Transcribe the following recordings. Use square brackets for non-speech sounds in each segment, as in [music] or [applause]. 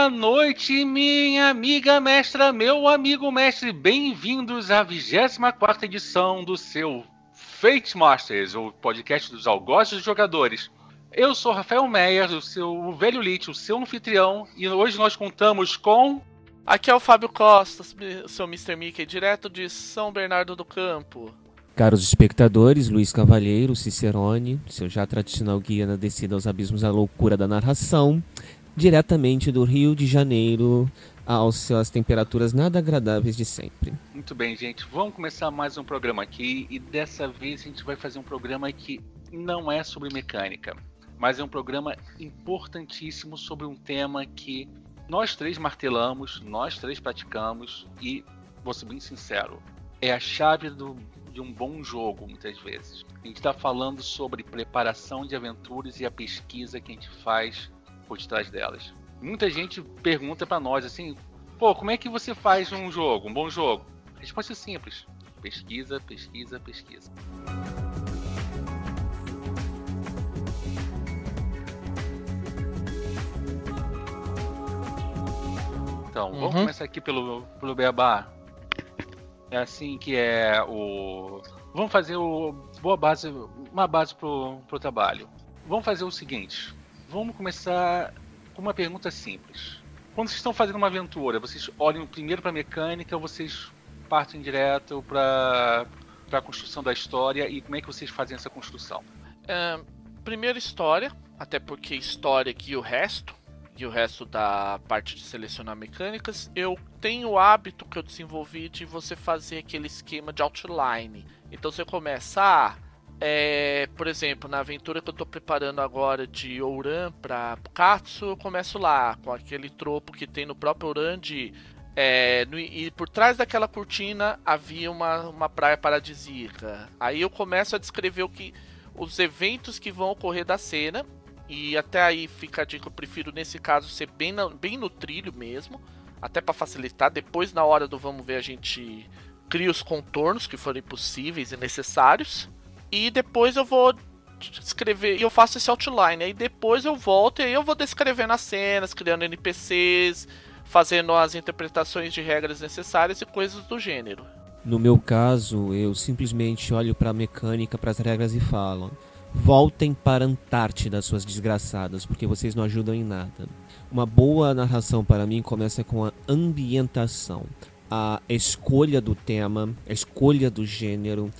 Boa noite, minha amiga mestra, meu amigo mestre. Bem-vindos à 24 edição do seu Fate Masters, o podcast dos algozes dos jogadores. Eu sou Rafael Meyer, o seu velho Lich, o seu anfitrião, e hoje nós contamos com. Aqui é o Fábio Costa, seu Mr. Mickey, direto de São Bernardo do Campo. Caros espectadores, Luiz Cavalheiro, Cicerone, seu já tradicional guia na descida aos abismos da loucura da narração diretamente do Rio de Janeiro às suas temperaturas nada agradáveis de sempre. Muito bem, gente. Vamos começar mais um programa aqui e dessa vez a gente vai fazer um programa que não é sobre mecânica, mas é um programa importantíssimo sobre um tema que nós três martelamos, nós três praticamos e, vou ser bem sincero, é a chave do, de um bom jogo, muitas vezes. A gente está falando sobre preparação de aventuras e a pesquisa que a gente faz por detrás delas. Muita gente pergunta para nós assim: pô, como é que você faz um jogo, um bom jogo? A resposta é simples: pesquisa, pesquisa, pesquisa. Então, uhum. vamos começar aqui pelo, pelo Beabá. É assim que é o. Vamos fazer o, boa base, uma base pro, pro trabalho. Vamos fazer o seguinte: Vamos começar com uma pergunta simples. Quando vocês estão fazendo uma aventura, vocês olham primeiro para a mecânica ou vocês partem direto para a construção da história e como é que vocês fazem essa construção? É, primeiro história, até porque história que o resto e o resto da parte de selecionar mecânicas, eu tenho o hábito que eu desenvolvi de você fazer aquele esquema de outline. Então você começa, ah, é, por exemplo, na aventura que eu tô preparando agora de Ouran pra Katsu, eu começo lá, com aquele tropo que tem no próprio Ouran de. É, no, e por trás daquela cortina havia uma, uma praia paradisíaca. Aí eu começo a descrever o que. os eventos que vão ocorrer da cena. E até aí fica a dica, eu prefiro nesse caso ser bem, na, bem no trilho mesmo. Até para facilitar. Depois, na hora do vamos ver, a gente cria os contornos que forem possíveis e necessários. E depois eu vou escrever e eu faço esse outline. Aí depois eu volto e aí eu vou descrevendo as cenas, criando NPCs, fazendo as interpretações de regras necessárias e coisas do gênero. No meu caso, eu simplesmente olho para a mecânica, para as regras e falo: voltem para a Antártida, suas desgraçadas, porque vocês não ajudam em nada. Uma boa narração para mim começa com a ambientação, a escolha do tema, a escolha do gênero,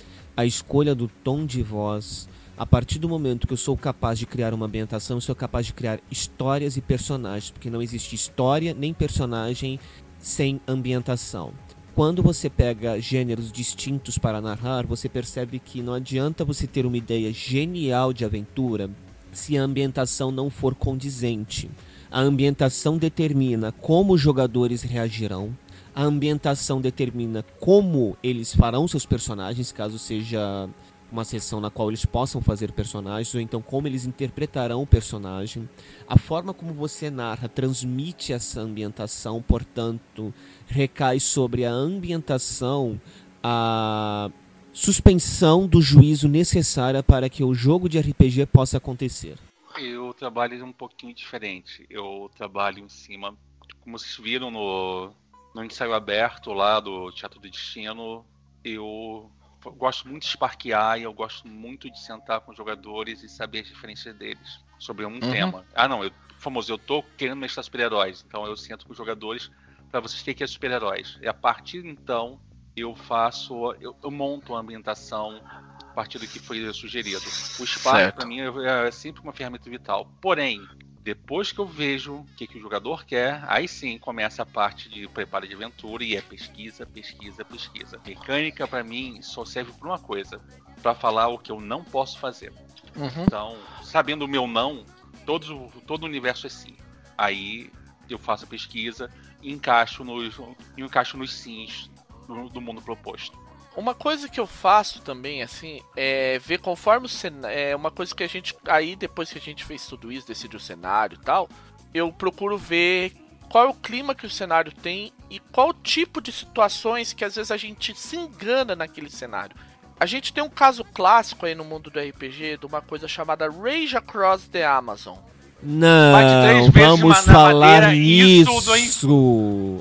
a escolha do tom de voz. A partir do momento que eu sou capaz de criar uma ambientação, eu sou capaz de criar histórias e personagens, porque não existe história nem personagem sem ambientação. Quando você pega gêneros distintos para narrar, você percebe que não adianta você ter uma ideia genial de aventura se a ambientação não for condizente. A ambientação determina como os jogadores reagirão, a ambientação determina como eles farão seus personagens, caso seja uma sessão na qual eles possam fazer personagens, ou então como eles interpretarão o personagem. A forma como você narra transmite essa ambientação, portanto, recai sobre a ambientação a suspensão do juízo necessária para que o jogo de RPG possa acontecer. Eu trabalho um pouquinho diferente. Eu trabalho em cima, como vocês viram no, no ensaio aberto lá do Teatro do Destino, eu gosto muito de esparquear e eu gosto muito de sentar com os jogadores e saber as diferenças deles sobre um uhum. tema. Ah, não, eu, famoso, eu tô querendo mestrar super-heróis, então eu sento com os jogadores para vocês terem que é super-heróis. E a partir então eu faço, eu, eu monto a ambientação a partir do que foi sugerido. O Spark para mim é, é sempre uma ferramenta vital. Porém, depois que eu vejo o que, que o jogador quer, aí sim começa a parte de preparo de aventura e é pesquisa, pesquisa, pesquisa. Mecânica para mim só serve para uma coisa, para falar o que eu não posso fazer. Uhum. Então, sabendo o meu não, todo, todo o universo é sim. Aí eu faço a pesquisa e encaixo nos, encaixo nos sims do, do mundo proposto. Uma coisa que eu faço também, assim, é ver conforme o cenário. É uma coisa que a gente. Aí, depois que a gente fez tudo isso, decidiu o cenário e tal, eu procuro ver qual é o clima que o cenário tem e qual tipo de situações que às vezes a gente se engana naquele cenário. A gente tem um caso clássico aí no mundo do RPG de uma coisa chamada Rage Across the Amazon. Não, vamos falar nisso.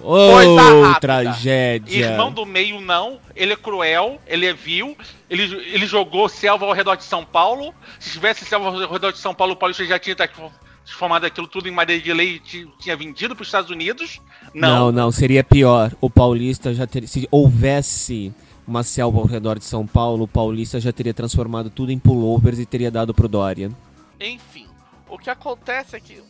Oh, tragédia. Irmão do meio não, ele é cruel, ele é vil, ele, ele jogou selva ao redor de São Paulo. Se tivesse selva ao redor de São Paulo, o Paulista já tinha transformado aquilo tudo em madeira de lei e tinha vendido para os Estados Unidos. Não. não, não, seria pior. O Paulista já teria. Se houvesse uma selva ao redor de São Paulo, o Paulista já teria transformado tudo em pullovers e teria dado pro Dória. Enfim, o que acontece é que.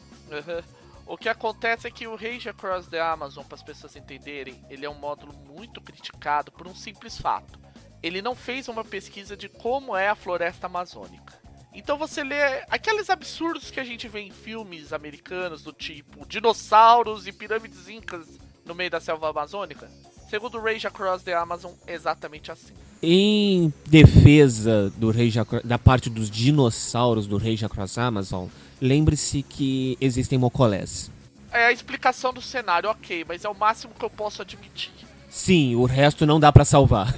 O que acontece é que o Rage Across the Amazon, para as pessoas entenderem, ele é um módulo muito criticado por um simples fato. Ele não fez uma pesquisa de como é a floresta amazônica. Então você lê aqueles absurdos que a gente vê em filmes americanos do tipo dinossauros e pirâmides incas no meio da selva amazônica. Segundo Rage Across the Amazon, exatamente assim. Em defesa do Rage da parte dos dinossauros do Rage Across Amazon, lembre-se que existem mocolés. É a explicação do cenário, ok, mas é o máximo que eu posso admitir. Sim, o resto não dá para salvar.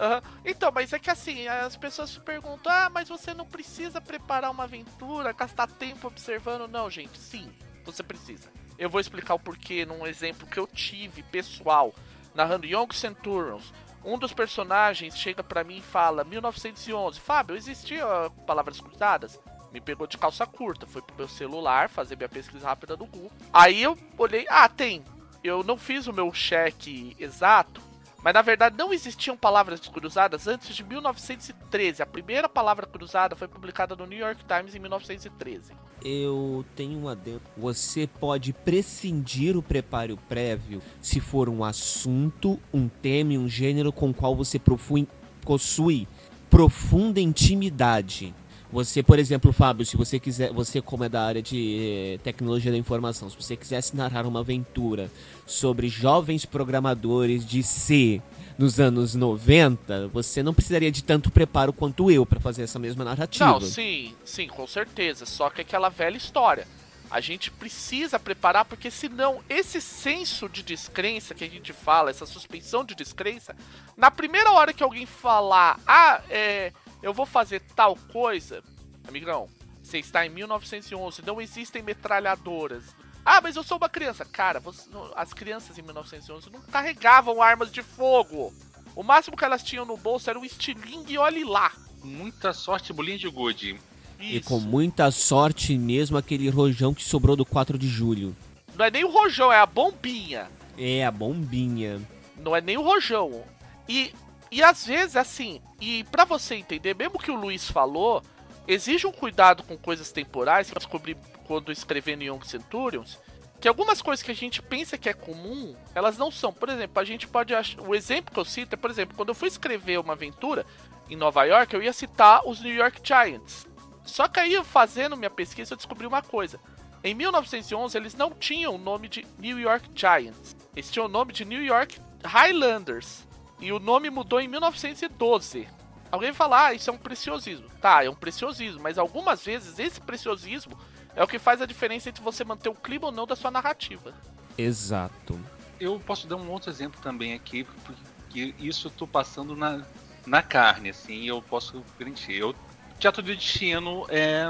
Uhum. Então, mas é que assim, as pessoas se perguntam: ah, mas você não precisa preparar uma aventura, gastar tempo observando. Não, gente, sim, você precisa. Eu vou explicar o porquê num exemplo que eu tive pessoal narrando Young Centurions. Um dos personagens chega para mim e fala: 1911, Fábio, existia palavras cruzadas? Me pegou de calça curta, foi pro meu celular fazer minha pesquisa rápida no Google. Aí eu olhei: ah, tem. Eu não fiz o meu cheque exato, mas na verdade não existiam palavras cruzadas antes de 1913. A primeira palavra cruzada foi publicada no New York Times em 1913. Eu tenho um adendo. Você pode prescindir o preparo prévio se for um assunto, um tema e um gênero com o qual você possui profunda intimidade. Você, por exemplo, Fábio, se você quiser, você como é da área de eh, tecnologia da informação, se você quisesse narrar uma aventura sobre jovens programadores de C nos anos 90, você não precisaria de tanto preparo quanto eu para fazer essa mesma narrativa. Não, sim, sim, com certeza. Só que aquela velha história. A gente precisa preparar, porque senão esse senso de descrença que a gente fala, essa suspensão de descrença, na primeira hora que alguém falar, ah, é eu vou fazer tal coisa, amigão, você está em 1911, não existem metralhadoras. Ah, mas eu sou uma criança. Cara, você, as crianças em 1911 não carregavam armas de fogo. O máximo que elas tinham no bolso era um estilingue e olhe lá. Muita sorte, bolinha de gude. E com muita sorte mesmo aquele rojão que sobrou do 4 de julho. Não é nem o rojão, é a bombinha. É, a bombinha. Não é nem o rojão. E e às vezes, assim, e para você entender, mesmo que o Luiz falou, exige um cuidado com coisas temporais, que eu descobri quando escrevendo Young Centurions, que algumas coisas que a gente pensa que é comum, elas não são. Por exemplo, a gente pode achar. O exemplo que eu cito é, por exemplo, quando eu fui escrever uma aventura em Nova York, eu ia citar os New York Giants. Só que aí, fazendo minha pesquisa, eu descobri uma coisa. Em 1911, eles não tinham o nome de New York Giants. Eles tinham o nome de New York Highlanders. E o nome mudou em 1912. Alguém fala, ah, isso é um preciosismo. Tá, é um preciosismo, mas algumas vezes esse preciosismo é o que faz a diferença entre você manter o clima ou não da sua narrativa. Exato. Eu posso dar um outro exemplo também aqui, porque isso eu tô passando na, na carne, assim, eu posso garantir. Eu, Teatro do Destino é.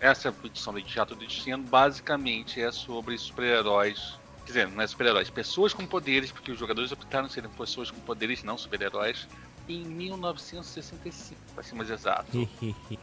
Essa edição do Teatro do Destino basicamente é sobre super-heróis Quer dizer, não é super-heróis, pessoas com poderes, porque os jogadores optaram serem pessoas com poderes, não super-heróis, em 1965, para ser mais exato.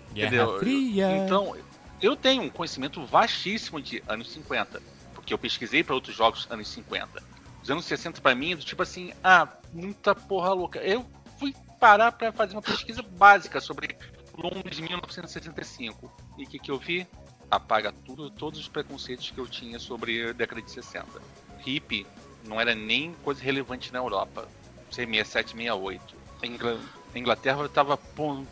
Entendeu? Fria. Então, eu tenho um conhecimento vastíssimo de anos 50, porque eu pesquisei para outros jogos anos 50. Os anos 60 para mim, do tipo assim, ah, muita porra louca. Eu fui parar para fazer uma pesquisa básica sobre Londres de 1965. E o que, que eu vi? Apaga tudo, todos os preconceitos que eu tinha sobre a década de 60. Hip não era nem coisa relevante na Europa. 67, 68. A Inglaterra estava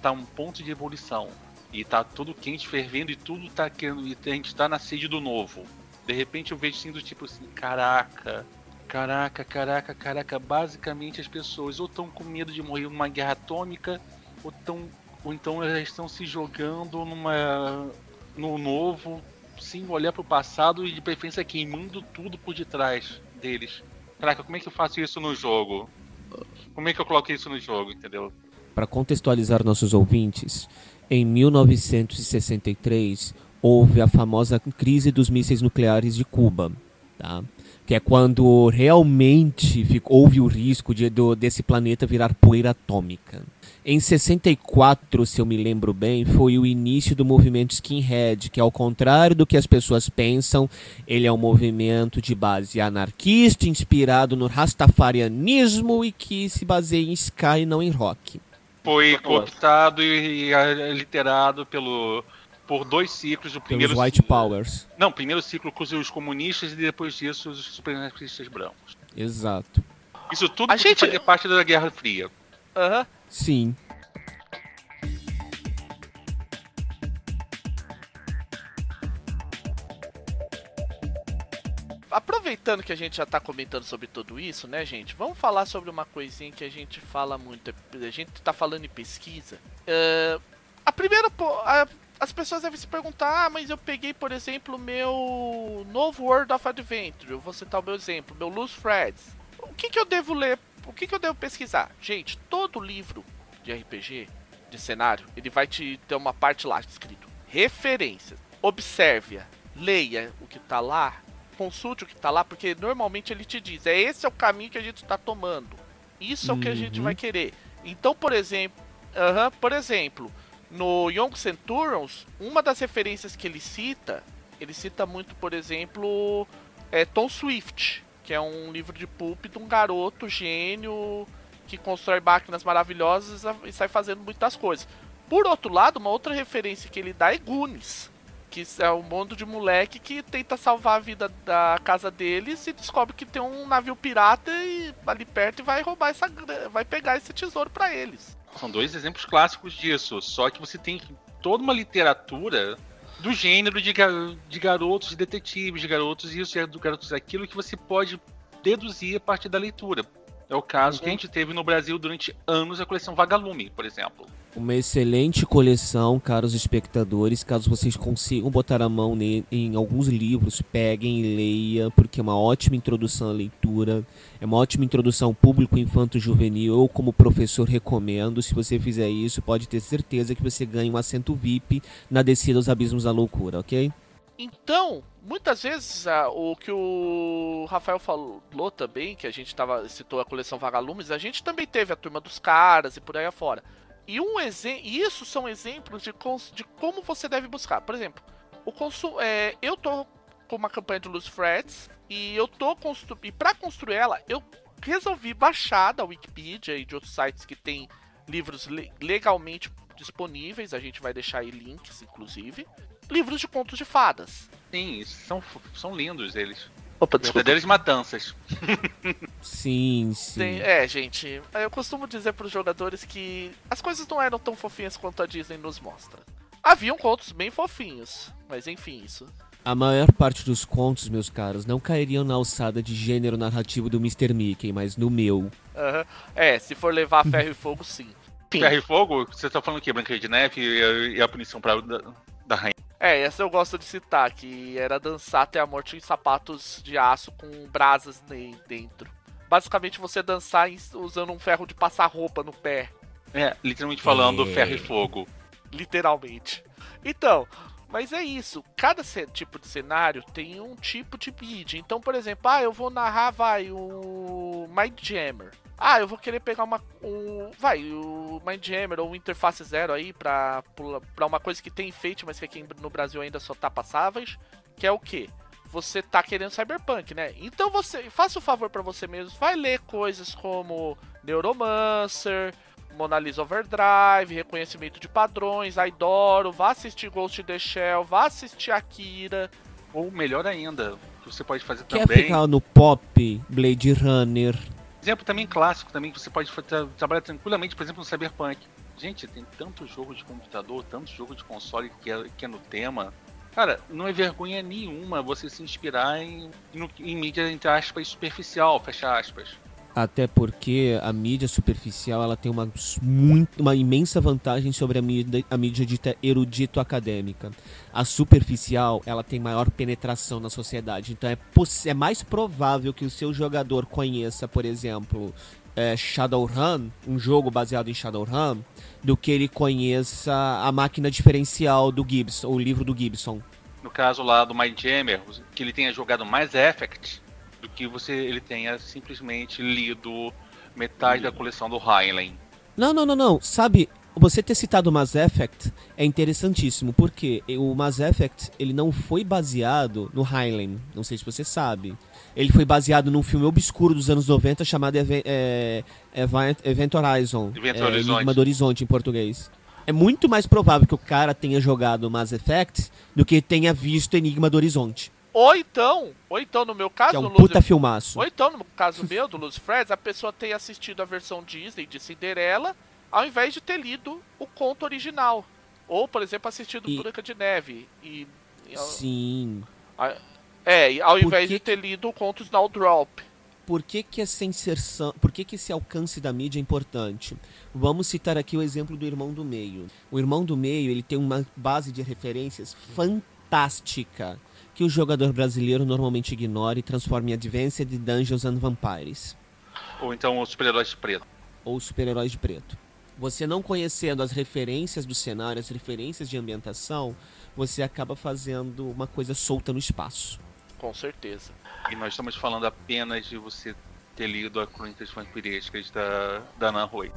tá um ponto de evolução. E tá tudo quente, fervendo e tudo tá querendo. E a gente tá na sede do novo. De repente eu vejo assim do tipo assim, caraca, caraca, caraca, caraca. Basicamente as pessoas ou estão com medo de morrer numa guerra atômica, ou, tão, ou então elas estão se jogando numa no novo, sim, olhar pro passado e de preferência queimando tudo por detrás deles. Caraca, como é que eu faço isso no jogo? Como é que eu coloco isso no jogo, entendeu? Para contextualizar nossos ouvintes, em 1963, houve a famosa crise dos mísseis nucleares de Cuba, tá? que é quando realmente ficou, houve o risco de, do, desse planeta virar poeira atômica. Em 64, se eu me lembro bem, foi o início do movimento skinhead, que ao contrário do que as pessoas pensam, ele é um movimento de base anarquista, inspirado no rastafarianismo e que se baseia em ska e não em rock. Foi cooptado e, e literado pelo por dois ciclos. O primeiro Pelos White Powers. Não, primeiro ciclo com os comunistas e depois disso os supremacistas brancos. Exato. Isso tudo a gente... fazia parte da Guerra Fria. Aham. Uhum. Sim. aproveitando que a gente já tá comentando sobre tudo isso, né, gente? Vamos falar sobre uma coisinha que a gente fala muito. A gente tá falando em pesquisa. Uh, a primeira. A, as pessoas devem se perguntar: ah, mas eu peguei, por exemplo, meu novo World of Adventure. Eu vou citar o meu exemplo, meu Loose Threads. O que, que eu devo ler? O que, que eu devo pesquisar? Gente, todo livro de RPG, de cenário, ele vai te ter uma parte lá escrito referências. Observe-a, leia o que tá lá, consulte o que tá lá, porque normalmente ele te diz: é esse é o caminho que a gente está tomando. Isso é o que a gente vai uhum. querer. Então, por exemplo, uh -huh, por exemplo, no Young Centurions, uma das referências que ele cita, ele cita muito, por exemplo, é Tom Swift, que é um livro de pulp de um garoto gênio que constrói máquinas maravilhosas e sai fazendo muitas coisas. Por outro lado, uma outra referência que ele dá é Goonies, que é um mundo de moleque que tenta salvar a vida da casa deles e descobre que tem um navio pirata e ali perto e vai roubar essa vai pegar esse tesouro para eles. São dois exemplos clássicos disso. Só que você tem toda uma literatura do gênero de, gar de garotos de detetives, de garotos isso, de garotos aquilo que você pode deduzir a partir da leitura. É o caso uhum. que a gente teve no Brasil durante anos a coleção Vagalume, por exemplo. Uma excelente coleção, caros espectadores. Caso vocês consigam botar a mão em alguns livros, peguem e leia, porque é uma ótima introdução à leitura. É uma ótima introdução ao público infanto-juvenil. Eu, como professor, recomendo. Se você fizer isso, pode ter certeza que você ganha um assento VIP na descida aos abismos da loucura, ok? Então, muitas vezes ah, o que o Rafael falou também, que a gente tava, citou a coleção Vagalumes, a gente também teve a turma dos caras e por aí afora. E um isso são exemplos de, de como você deve buscar. Por exemplo, o consumo, é, eu tô com uma campanha de Luz Freds e eu tô construindo. E para construir ela, eu resolvi baixar da Wikipedia e de outros sites que tem livros le legalmente disponíveis. A gente vai deixar aí links, inclusive. Livros de contos de fadas. Sim, são, são lindos eles. Opa, Verdadeiras matanças. [laughs] sim, sim. Tem, é, gente, eu costumo dizer para os jogadores que as coisas não eram tão fofinhas quanto a Disney nos mostra. Haviam contos bem fofinhos, mas enfim, isso. A maior parte dos contos, meus caros, não cairiam na alçada de gênero narrativo do Mr. Mickey, mas no meu. Uhum. É, se for levar ferro e fogo, sim. Ferro e fogo? Você tá falando que Branca de Neve e a, punição pra, da, da rainha é, essa eu gosto de citar, que era dançar até a morte em sapatos de aço com brasas dentro. Basicamente você dançar usando um ferro de passar roupa no pé. É, literalmente falando é. ferro e fogo. Literalmente. Então, mas é isso. Cada tipo de cenário tem um tipo de bid. Então, por exemplo, ah, eu vou narrar, vai, o Mind Jammer. Ah, eu vou querer pegar uma. Um, vai, o Mindjammer ou o Interface Zero aí pra, pra uma coisa que tem enfeite, mas que aqui no Brasil ainda só tá passáveis. Que é o quê? Você tá querendo Cyberpunk, né? Então você. Faça o um favor para você mesmo. Vai ler coisas como Neuromancer. Mona Lisa Overdrive, reconhecimento de padrões, Aidoro, vá assistir Ghost in the Shell, vá assistir Akira. Ou melhor ainda, você pode fazer Quer também. Quer ficar no pop, Blade Runner, Exemplo também clássico também que você pode tra trabalhar tranquilamente, por exemplo, no Cyberpunk. Gente, tem tanto jogo de computador, tanto jogo de console que é, que é no tema. Cara, não é vergonha nenhuma você se inspirar em, em, em mídia, entre aspas, superficial, fecha aspas. Até porque a mídia superficial ela tem uma, muito, uma imensa vantagem sobre a mídia, a mídia dita erudito acadêmica. A superficial ela tem maior penetração na sociedade. Então é, é mais provável que o seu jogador conheça, por exemplo, é, Shadowrun, um jogo baseado em Shadowrun, do que ele conheça a máquina diferencial do Gibson, o livro do Gibson. no caso lá do Mindjammer, que ele tenha jogado mais Effect do que você ele tenha simplesmente lido metade da coleção do Heinlein. Não, não, não, não. Sabe, você ter citado o Mass Effect é interessantíssimo, porque o Mass Effect ele não foi baseado no Heinlein, não sei se você sabe. Ele foi baseado num filme obscuro dos anos 90 chamado Even é, Event Horizon. Event é, Horizonte. Enigma do Horizonte em português. É muito mais provável que o cara tenha jogado Mass Effect do que tenha visto Enigma do Horizonte. Ou então, ou então no meu caso, Que é um puta Lucifer- filmaço. ou então no caso meu, do Luz Freds, a pessoa tenha assistido a versão Disney de Cinderela, ao invés de ter lido o conto original. Ou, por exemplo, assistido E- Branca de Neve. E, Sim. é, ao invés que de ter lido o conto Snowdrop. Por que, que essa inserção, por que, que esse alcance da mídia é importante? Vamos citar aqui o exemplo do Irmão do Meio. O Irmão do Meio ele tem uma base de referências fantástica que o jogador brasileiro normalmente ignora e transforma em Advanced Dungeons and Vampires Ou então os super-heróis de preto. ou super-heróis de preto. Você não conhecendo as referências do cenário, as referências de ambientação, você acaba fazendo uma coisa solta no espaço. Com certeza. E nós estamos falando apenas de você ter lido a Crônicas Vampirescas da, da Ana Roy.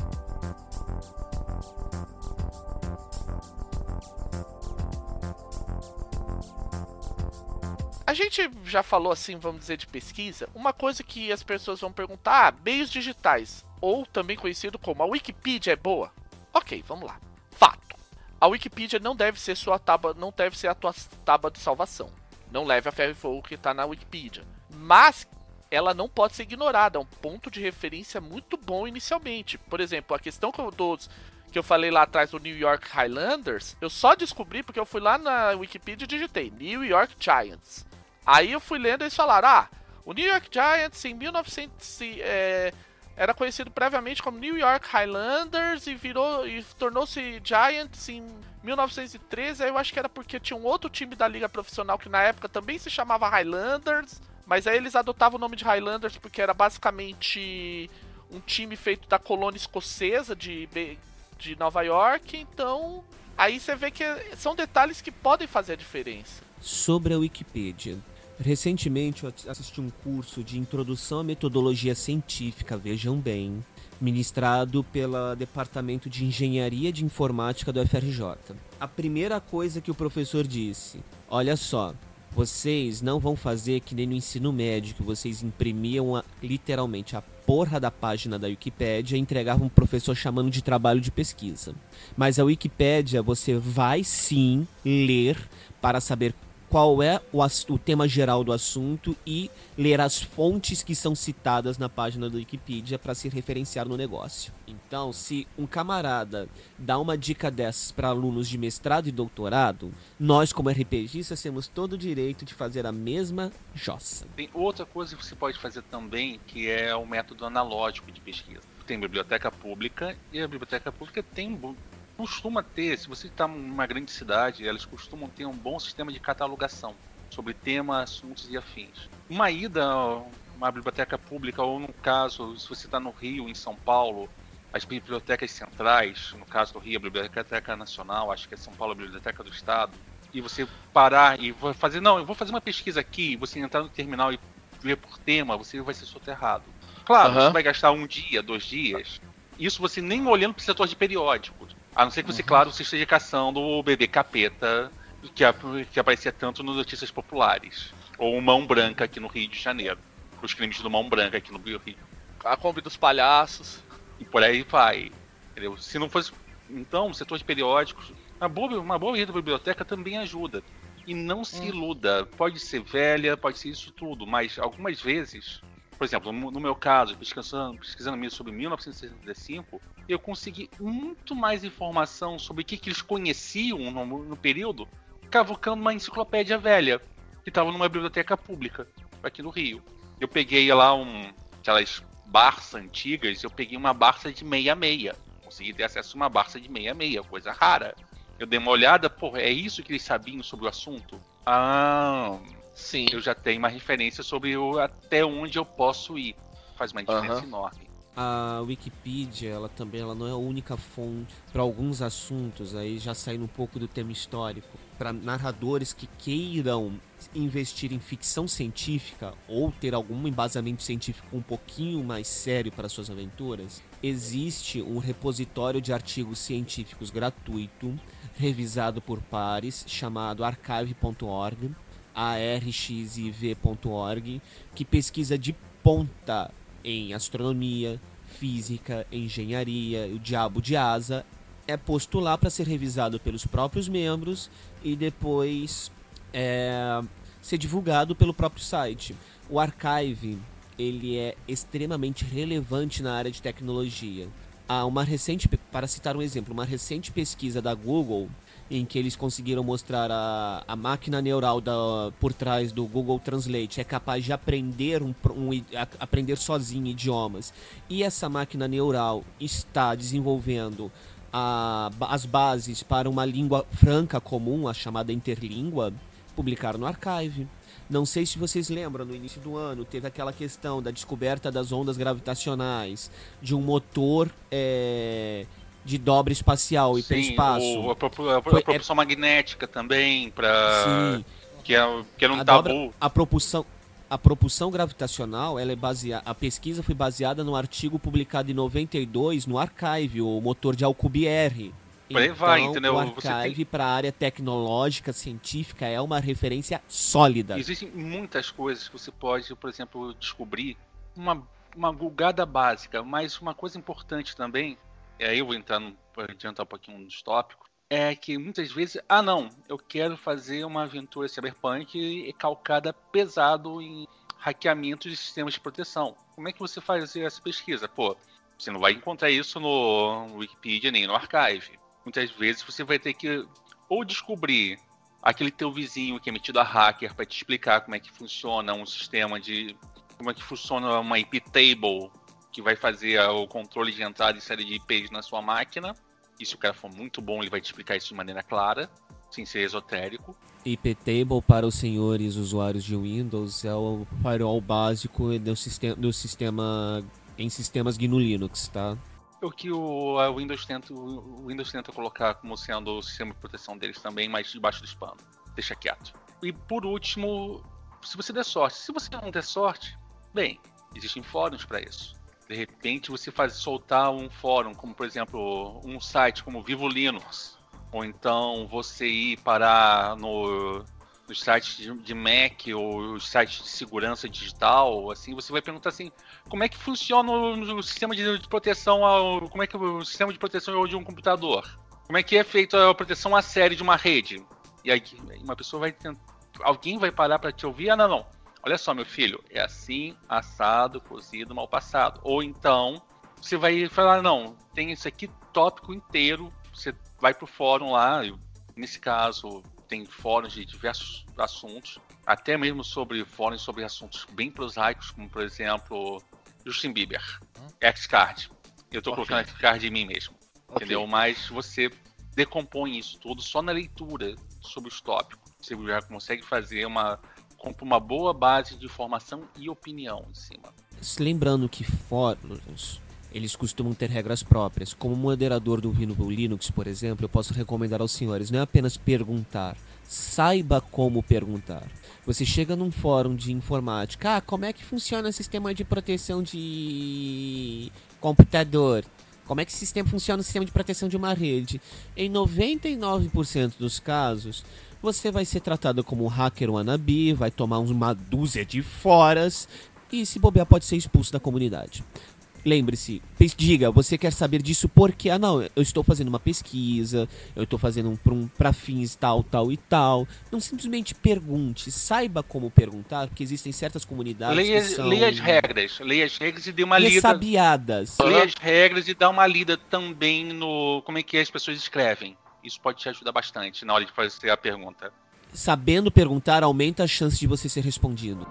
A gente já falou assim, vamos dizer, de pesquisa. Uma coisa que as pessoas vão perguntar: ah, meios digitais, ou também conhecido como a Wikipedia é boa? Ok, vamos lá. Fato. A Wikipedia não deve ser sua tábua, não deve ser a tua tábua de salvação. Não leve a ferro e fogo que está na Wikipedia. Mas ela não pode ser ignorada, é um ponto de referência muito bom inicialmente. Por exemplo, a questão que eu, dos, que eu falei lá atrás do New York Highlanders, eu só descobri porque eu fui lá na Wikipedia e digitei New York Giants. Aí eu fui lendo e eles falaram: ah, o New York Giants em 1900 é, era conhecido previamente como New York Highlanders e virou e tornou-se Giants em 1913. Aí eu acho que era porque tinha um outro time da liga profissional que na época também se chamava Highlanders, mas aí eles adotavam o nome de Highlanders porque era basicamente um time feito da colônia escocesa de, de Nova York. Então aí você vê que são detalhes que podem fazer a diferença. sobre a Wikipedia. Recentemente eu assisti um curso de introdução à metodologia científica, vejam bem, ministrado pelo Departamento de Engenharia de Informática do FRJ. A primeira coisa que o professor disse: olha só, vocês não vão fazer que nem no ensino médio, que vocês imprimiam a- literalmente a porra da página da Wikipédia e entregavam um professor chamando de trabalho de pesquisa. Mas a Wikipédia você vai sim ler para saber qual é o, o tema geral do assunto e ler as fontes que são citadas na página do Wikipedia para se referenciar no negócio. Então, se um camarada dá uma dica dessas para alunos de mestrado e doutorado, nós, como RPGistas, temos todo o direito de fazer a mesma jossa. Tem outra coisa que você pode fazer também, que é o método analógico de pesquisa. Tem biblioteca pública e a biblioteca pública tem costuma ter, se você está numa grande cidade, elas costumam ter um bom sistema de catalogação sobre tema, assuntos e afins. Uma ida a uma biblioteca pública ou no caso, se você está no Rio, em São Paulo, as bibliotecas centrais, no caso do Rio, a Biblioteca Nacional, acho que é São Paulo, a Biblioteca do Estado, e você parar e fazer, não, eu vou fazer uma pesquisa aqui, você entrar no terminal e ver por tema, você vai ser soterrado. Claro, Aham. você vai gastar um dia, dois dias. Isso você nem olhando para o setor de periódicos. A não ser que você, claro, você esteja caçando o bebê capeta, que, que aparecia tanto nas notícias populares. Ou Mão Branca aqui no Rio de Janeiro. Os crimes do Mão Branca aqui no Rio. A Kombi dos Palhaços. E por aí vai. Entendeu? Se não fosse. Então, o setor de periódicos. Uma boa, uma boa ida à biblioteca também ajuda. E não se Hum. iluda. Pode ser velha, pode ser isso tudo, mas algumas vezes. Por exemplo, no meu caso, pesquisando, pesquisando mesmo sobre 1965, eu consegui muito mais informação sobre o que, que eles conheciam no, no período, cavucando uma enciclopédia velha, que estava numa biblioteca pública, aqui no Rio. Eu peguei lá um, aquelas Barça antigas, eu peguei uma Barça de 66. Consegui ter acesso a uma Barça de 66, coisa rara. Eu dei uma olhada, pô, é isso que eles sabiam sobre o assunto? Ah, Sim. eu já tenho uma referência sobre o, até onde eu posso ir. Faz uma diferença Aham. enorme. a Wikipedia, ela também ela não é a única fonte para alguns assuntos, aí já saindo um pouco do tema histórico, para narradores que queiram investir em ficção científica ou ter algum embasamento científico um pouquinho mais sério para suas aventuras, existe um repositório de artigos científicos gratuito, revisado por pares, chamado archive.org, arxiv.org, que pesquisa de ponta em astronomia, física, engenharia, o diabo de asa, é posto lá para ser revisado pelos próprios membros e depois é, ser divulgado pelo próprio site. O archive ele é extremamente relevante na área de tecnologia. Há uma recente, para citar um exemplo, uma recente pesquisa da Google em que eles conseguiram mostrar a, a máquina neural da, por trás do Google Translate é capaz de aprender, um, um a, aprender sozinho idiomas e essa máquina neural está desenvolvendo a, as bases para uma língua franca comum, a chamada interlíngua, publicaram no Archive. Não sei se vocês lembram, no início do ano teve aquela questão da descoberta das ondas gravitacionais, de um motor é, de dobra espacial e pelo espaço. O, a, a, a, Foi, propulsão é... magnética também, para que, é, que era um a tabu. Dobra, a propulsão a propulsão gravitacional, ela é baseada, a pesquisa foi baseada no artigo publicado em 92 no Archive, o motor de Alcubierre. Aí então, entendeu? O Archive tem... para a área tecnológica, científica, é uma referência sólida. Existem muitas coisas que você pode, por exemplo, descobrir uma, uma bugada básica, mas uma coisa importante também e aí eu vou entrar no, adiantar um pouquinho dos tópicos, é que muitas vezes, ah não, eu quero fazer uma aventura cyberpunk calcada pesado em hackeamento de sistemas de proteção. Como é que você faz essa pesquisa? Pô, você não vai encontrar isso no Wikipedia nem no Archive. Muitas vezes você vai ter que ou descobrir aquele teu vizinho que é metido a hacker para te explicar como é que funciona um sistema de como é que funciona uma IP table que vai fazer o controle de entrada e saída de IPs na sua máquina. E se o cara for muito bom, ele vai te explicar isso de maneira clara, sem ser esotérico. IP Table para os senhores usuários de Windows é o firewall básico do sistema, do sistema em sistemas GNU Linux, tá? O que o Windows tenta, o Windows tenta colocar como sendo o sistema de proteção deles também, mas debaixo do pano. Deixa quieto. E por último, se você der sorte. Se você não der sorte, bem, existem fóruns para isso de repente você faz soltar um fórum, como por exemplo um site como Vivo Linux, ou então você ir parar no nos sites de, Mac ou os sites de segurança digital, assim, você vai perguntar assim, como é que funciona o, o sistema de, de proteção, ao, como é que o sistema de proteção de um computador? Como é que é feita a proteção a série de uma rede? E aí uma pessoa vai tentar, alguém vai parar para te ouvir? Ah, não, não. Olha só, meu filho, é assim, assado, cozido, mal passado. Ou então, você vai falar, não, tem isso aqui tópico inteiro, você vai pro fórum lá, nesse caso, tem fóruns de diversos assuntos, até mesmo sobre fóruns sobre assuntos bem prosaicos, como por exemplo, Justin Bieber, Xcard. Eu tô okay. colocando Xcard em mim mesmo, okay. entendeu? Mas você decompõe isso tudo só na leitura sobre os tópicos. Você já consegue fazer uma compra uma boa base de informação e opinião em cima. Lembrando que fóruns eles costumam ter regras próprias. Como moderador do Linux, por exemplo, eu posso recomendar aos senhores não é apenas perguntar, saiba como perguntar. Você chega num fórum de informática, ah, como é que funciona o sistema de proteção de computador? Como é que o sistema funciona o sistema de proteção de uma rede? Em 99% dos casos, você vai ser tratado como um hacker wannabe, vai tomar uma dúzia de foras e se bobear pode ser expulso da comunidade. Lembre-se, diga, você quer saber disso porque, ah não, eu estou fazendo uma pesquisa, eu estou fazendo um, um para fins tal, tal e tal. Não simplesmente pergunte, saiba como perguntar, porque existem certas comunidades leia, que são... Leia as regras, leia as regras e dê uma lida... sabiadas. Leia as regras e dá uma lida também no como é que as pessoas escrevem isso pode te ajudar bastante na hora de fazer a pergunta. Sabendo perguntar aumenta a chance de você ser respondido.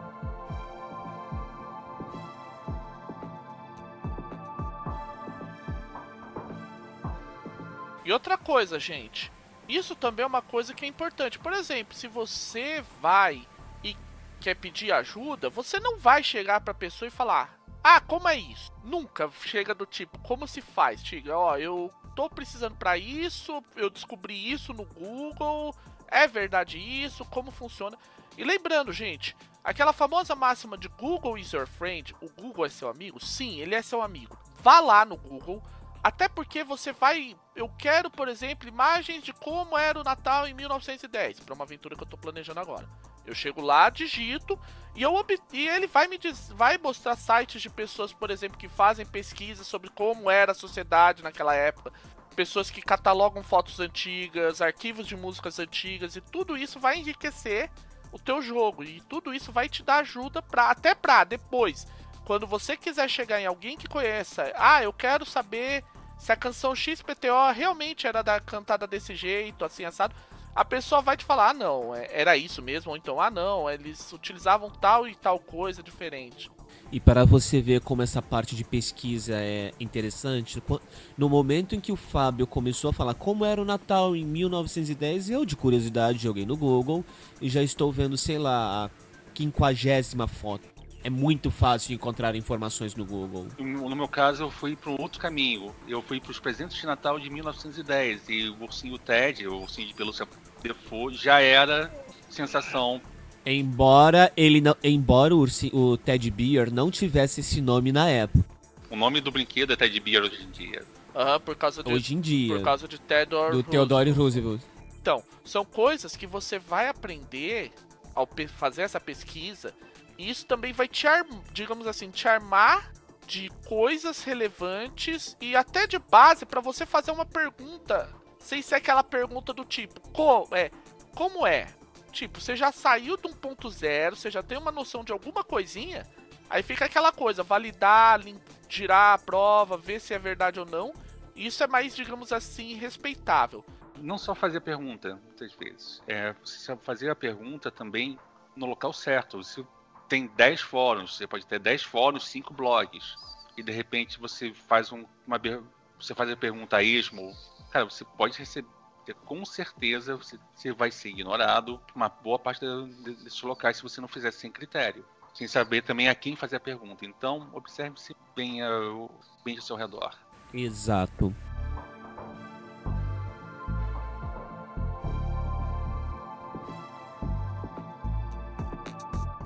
E outra coisa, gente, isso também é uma coisa que é importante. Por exemplo, se você vai e quer pedir ajuda, você não vai chegar para a pessoa e falar: Ah, como é isso? Nunca chega do tipo, como se faz? Chega, ó, eu tô precisando para isso, eu descobri isso no Google, é verdade isso, como funciona? E lembrando, gente, aquela famosa máxima de Google is your friend, o Google é seu amigo? Sim, ele é seu amigo. Vá lá no Google, até porque você vai. Eu quero, por exemplo, imagens de como era o Natal em 1910, para uma aventura que eu tô planejando agora. Eu chego lá, digito e, eu, e ele vai me vai mostrar sites de pessoas, por exemplo, que fazem pesquisas sobre como era a sociedade naquela época. Pessoas que catalogam fotos antigas, arquivos de músicas antigas e tudo isso vai enriquecer o teu jogo. E tudo isso vai te dar ajuda para até para depois, quando você quiser chegar em alguém que conheça, ah, eu quero saber se a canção XPTO realmente era da cantada desse jeito, assim assado a pessoa vai te falar, ah não, é, era isso mesmo, ou então, ah não, eles utilizavam tal e tal coisa diferente. E para você ver como essa parte de pesquisa é interessante, no momento em que o Fábio começou a falar como era o Natal em 1910, eu de curiosidade joguei no Google e já estou vendo, sei lá, a quinquagésima foto é muito fácil encontrar informações no Google. No meu caso, eu fui para um outro caminho. Eu fui para os presentes de Natal de 1910 e o ursinho Ted, o ursinho de pelúcia Defoe, já era sensação. Embora ele não, embora o, o Ted Beer não tivesse esse nome na época. O nome do brinquedo é Ted Beer hoje em dia. Aham, por causa de hoje em dia. Por causa de Theodore do Theodore Roosevelt. Então, são coisas que você vai aprender ao fazer essa pesquisa isso também vai te, armar, digamos assim, te armar de coisas relevantes e até de base para você fazer uma pergunta, sem ser aquela pergunta do tipo, como é, como é? Tipo, você já saiu de um ponto zero, você já tem uma noção de alguma coisinha, aí fica aquela coisa, validar, girar a prova, ver se é verdade ou não. Isso é mais, digamos assim, respeitável. Não só fazer pergunta, muitas vezes. É, você fazer a pergunta também no local certo. Se tem 10 fóruns, você pode ter 10 fóruns, 5 blogs. E de repente você faz um, uma você faz a pergunta a esmo, cara, você pode receber com certeza você, você vai ser ignorado uma boa parte desses locais se você não fizer sem critério. Sem saber também a quem fazer a pergunta. Então, observe-se bem, uh, bem ao seu redor. Exato.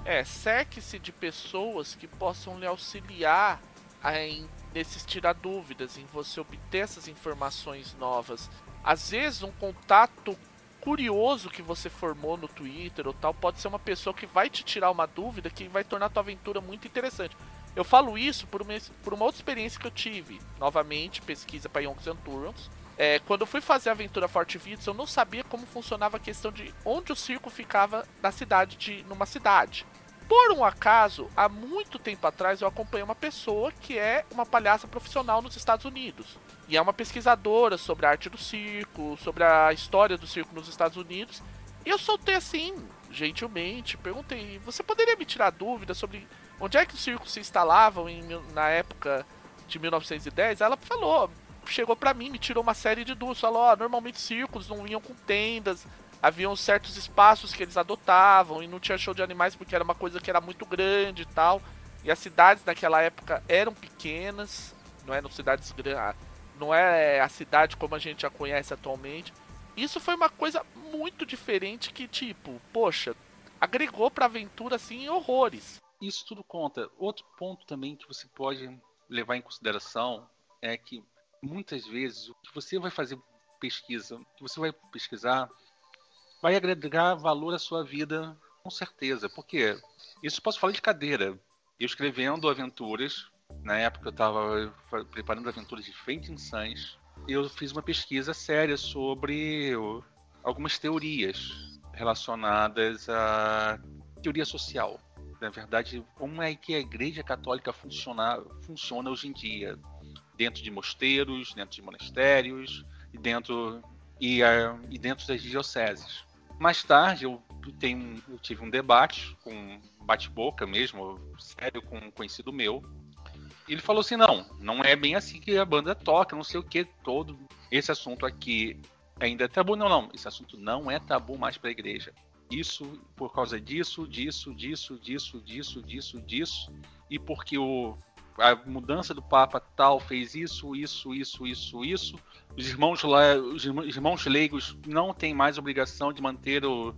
É, cerque-se de pessoas que possam lhe auxiliar em, nesses tirar dúvidas, em você obter essas informações novas. Às vezes, um contato curioso que você formou no Twitter ou tal pode ser uma pessoa que vai te tirar uma dúvida que vai tornar a tua aventura muito interessante. Eu falo isso por uma, por uma outra experiência que eu tive. Novamente, pesquisa para Young Centurions. É, quando eu fui fazer a aventura Forte Vids, eu não sabia como funcionava a questão de onde o circo ficava na cidade, de, numa cidade. Por um acaso, há muito tempo atrás eu acompanhei uma pessoa que é uma palhaça profissional nos Estados Unidos. E é uma pesquisadora sobre a arte do circo, sobre a história do circo nos Estados Unidos. E eu soltei assim, gentilmente, perguntei: você poderia me tirar dúvidas sobre onde é que os circos se instalavam em, na época de 1910? Ela falou, chegou para mim, me tirou uma série de dúvidas. Falou: oh, normalmente circos não vinham com tendas, haviam certos espaços que eles adotavam e não tinha show de animais porque era uma coisa que era muito grande e tal. E as cidades naquela época eram pequenas, não eram cidades grandes, ah, não é a cidade como a gente a conhece atualmente. Isso foi uma coisa muito diferente que, tipo, poxa, agregou pra aventura assim horrores. Isso tudo conta. Outro ponto também que você pode levar em consideração é que muitas vezes o que você vai fazer pesquisa, o que você vai pesquisar vai agregar valor à sua vida, com certeza. Porque isso posso falar de cadeira. Eu escrevendo aventuras, na época eu estava preparando aventuras de Fainting Suns, eu fiz uma pesquisa séria sobre algumas teorias relacionadas à teoria social. Na verdade, como é que a Igreja Católica funciona, funciona hoje em dia, dentro de mosteiros, dentro de monastérios e dentro e, e dentro das dioceses. Mais tarde, eu, tenho, eu tive um debate com bate-boca mesmo, sério, com um conhecido meu. Ele falou assim: não, não é bem assim que a banda toca, não sei o que, todo. Esse assunto aqui ainda é tabu. Não, não, esse assunto não é tabu mais para a igreja. Isso por causa disso, disso, disso, disso, disso, disso, disso. E porque o a mudança do Papa tal fez isso, isso, isso, isso, isso. Os irmãos os irmãos leigos não têm mais obrigação de manter o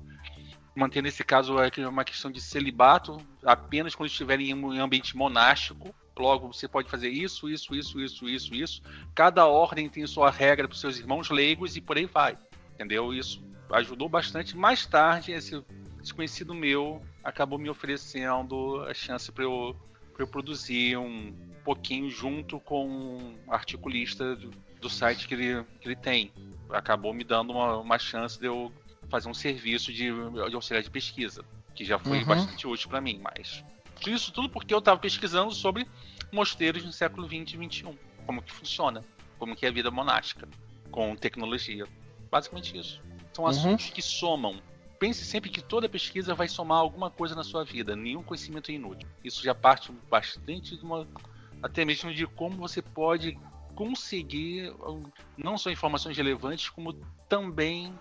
manter nesse caso uma questão de celibato apenas quando estiverem em ambiente monástico. Logo, você pode fazer isso, isso, isso, isso, isso, isso. Cada ordem tem sua regra para os seus irmãos leigos e por aí vai. Entendeu? Isso ajudou bastante. Mais tarde, esse desconhecido meu acabou me oferecendo a chance para eu, eu produzir um pouquinho junto com um articulista do, do site que ele, que ele tem. Acabou me dando uma, uma chance de eu fazer um serviço de, de auxiliar de pesquisa, que já foi uhum. bastante útil para mim, mas isso tudo porque eu estava pesquisando sobre mosteiros no século 20 e 21, como que funciona, como que é a vida monástica com tecnologia. Basicamente isso. São uhum. assuntos que somam. Pense sempre que toda pesquisa vai somar alguma coisa na sua vida, nenhum conhecimento é inútil. Isso já parte bastante de uma até mesmo de como você pode conseguir não só informações relevantes, como também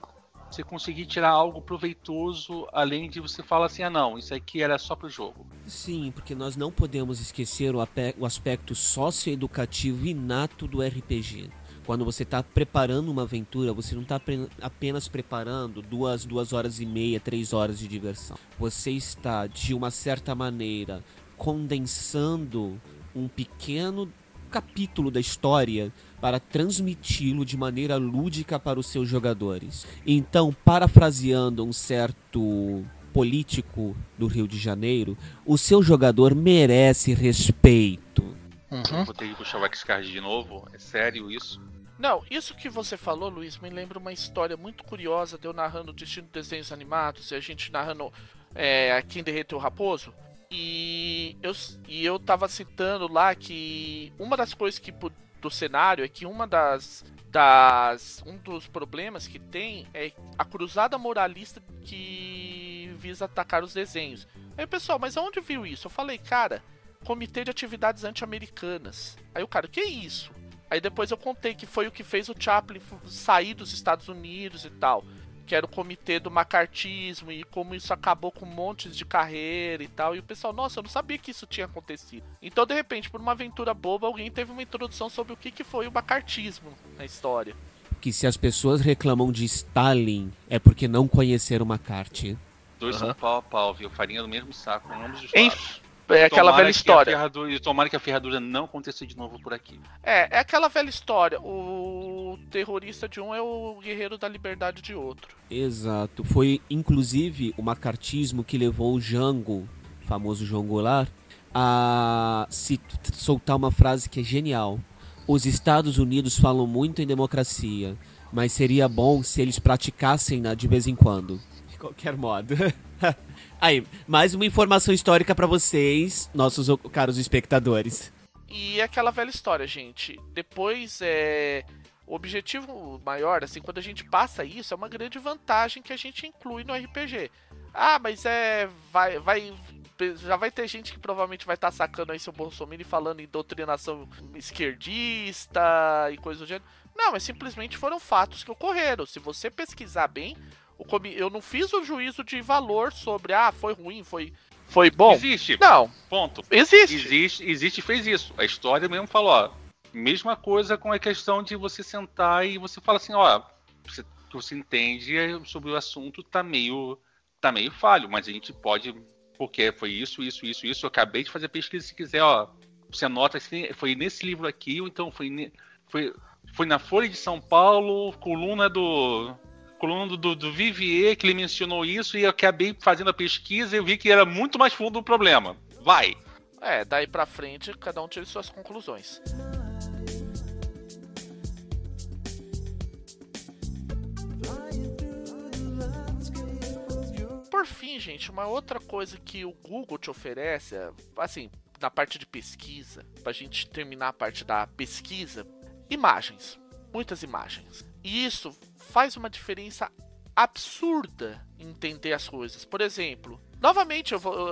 você conseguir tirar algo proveitoso, além de você falar assim, ah não, isso aqui era só pro jogo. Sim, porque nós não podemos esquecer o, o aspecto socioeducativo inato do RPG. Quando você está preparando uma aventura, você não está apenas preparando duas, duas horas e meia, três horas de diversão. Você está, de uma certa maneira, condensando um pequeno capítulo da história para transmiti-lo de maneira lúdica para os seus jogadores. Então, parafraseando um certo político do Rio de Janeiro, o seu jogador merece respeito. Uhum. Vou ter que puxar o X-Card de novo? É sério isso? Não, isso que você falou, Luiz, me lembra uma história muito curiosa de eu narrando o Destino de Desenhos Animados e a gente narrando é, Quem Derreteu o Raposo. E eu, e eu tava citando lá que uma das coisas que do cenário é que uma das, das um dos problemas que tem é a cruzada moralista que visa atacar os desenhos. Aí pessoal, mas aonde viu isso? Eu falei, cara, Comitê de Atividades Anti-Americanas. Aí o cara, que é isso? Aí depois eu contei que foi o que fez o Chaplin sair dos Estados Unidos e tal que era o comitê do macartismo e como isso acabou com montes de carreira e tal. E o pessoal, nossa, eu não sabia que isso tinha acontecido. Então, de repente, por uma aventura boba, alguém teve uma introdução sobre o que, que foi o macartismo na história. Que se as pessoas reclamam de Stalin, é porque não conheceram McCarthy. Dois uhum. são pau a pau, viu? Farinha do mesmo saco, ambos os lados. É aquela velha história. E tomara que a ferradura não aconteça de novo por aqui. É, é aquela velha história. O terrorista de um é o guerreiro da liberdade de outro. Exato. Foi inclusive o macartismo que levou o Jango, famoso João Goulart, a se soltar uma frase que é genial. Os Estados Unidos falam muito em democracia, mas seria bom se eles praticassem de vez em quando. De qualquer modo. [laughs] Aí, mais uma informação histórica para vocês, nossos caros espectadores. E aquela velha história, gente. Depois é. O objetivo maior, assim, quando a gente passa isso, é uma grande vantagem que a gente inclui no RPG. Ah, mas é. Vai. vai já vai ter gente que provavelmente vai estar tá sacando aí seu Bolsonaro e falando em doutrinação esquerdista e coisa do gênero. Não, mas simplesmente foram fatos que ocorreram. Se você pesquisar bem, eu não fiz o juízo de valor sobre, ah, foi ruim, foi, foi bom. Existe. Não. Ponto. Existe. Existe, existe fez isso. A história mesmo falou, ó, mesma coisa com a questão de você sentar e você fala assim, ó, você, você entende sobre o assunto tá meio, tá meio falho, mas a gente pode, porque foi isso, isso, isso, isso, eu acabei de fazer pesquisa, se quiser, ó, você anota, assim, foi nesse livro aqui, ou então foi, foi, foi na Folha de São Paulo, coluna do coluna do, do Vivier que ele mencionou isso e eu acabei fazendo a pesquisa e eu vi que era muito mais fundo o problema. Vai! É, daí pra frente cada um tira suas conclusões. Por fim, gente, uma outra coisa que o Google te oferece, assim, na parte de pesquisa, pra gente terminar a parte da pesquisa, imagens. Muitas imagens. E isso faz uma diferença absurda em entender as coisas. Por exemplo, novamente, eu vou,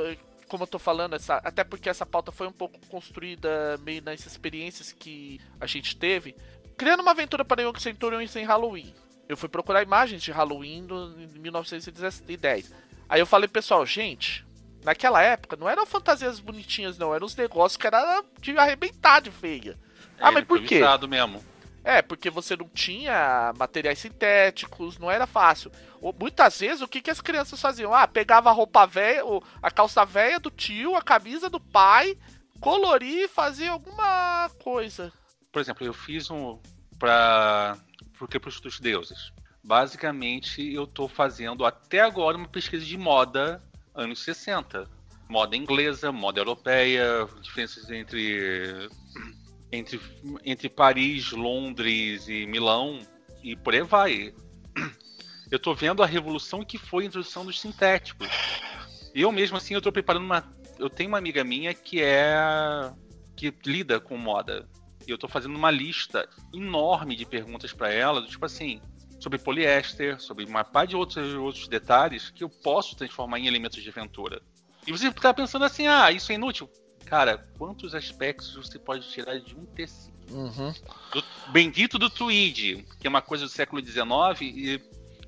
como eu tô falando, essa, até porque essa pauta foi um pouco construída meio nas experiências que a gente teve, criando uma aventura para Young Centurions em Halloween. Eu fui procurar imagens de Halloween do, em 1910. Aí eu falei, pessoal, gente, naquela época não eram fantasias bonitinhas, não. Eram os negócios que era de arrebentar de feia. ah, É, mas por quê? mesmo. É, porque você não tinha materiais sintéticos, não era fácil. Muitas vezes, o que, que as crianças faziam? Ah, pegava a roupa velha, a calça velha do tio, a camisa do pai, colorir e fazia alguma coisa. Por exemplo, eu fiz um para o Crepúsculo dos Deuses. Basicamente, eu tô fazendo até agora uma pesquisa de moda anos 60. Moda inglesa, moda europeia, diferenças entre entre, entre Paris, Londres e Milão e por aí vai. [clears throat] Eu tô vendo a revolução que foi a introdução dos sintéticos. Eu mesmo assim, eu tô preparando uma eu tenho uma amiga minha que é que lida com moda. E eu tô fazendo uma lista enorme de perguntas para ela, tipo assim, sobre poliéster, sobre uma par de outros, outros detalhes que eu posso transformar em elementos de aventura. E você tá pensando assim, ah, isso é inútil. Cara, quantos aspectos você pode tirar de um tecido? Uhum. Do bendito do tweed, que é uma coisa do século XIX, e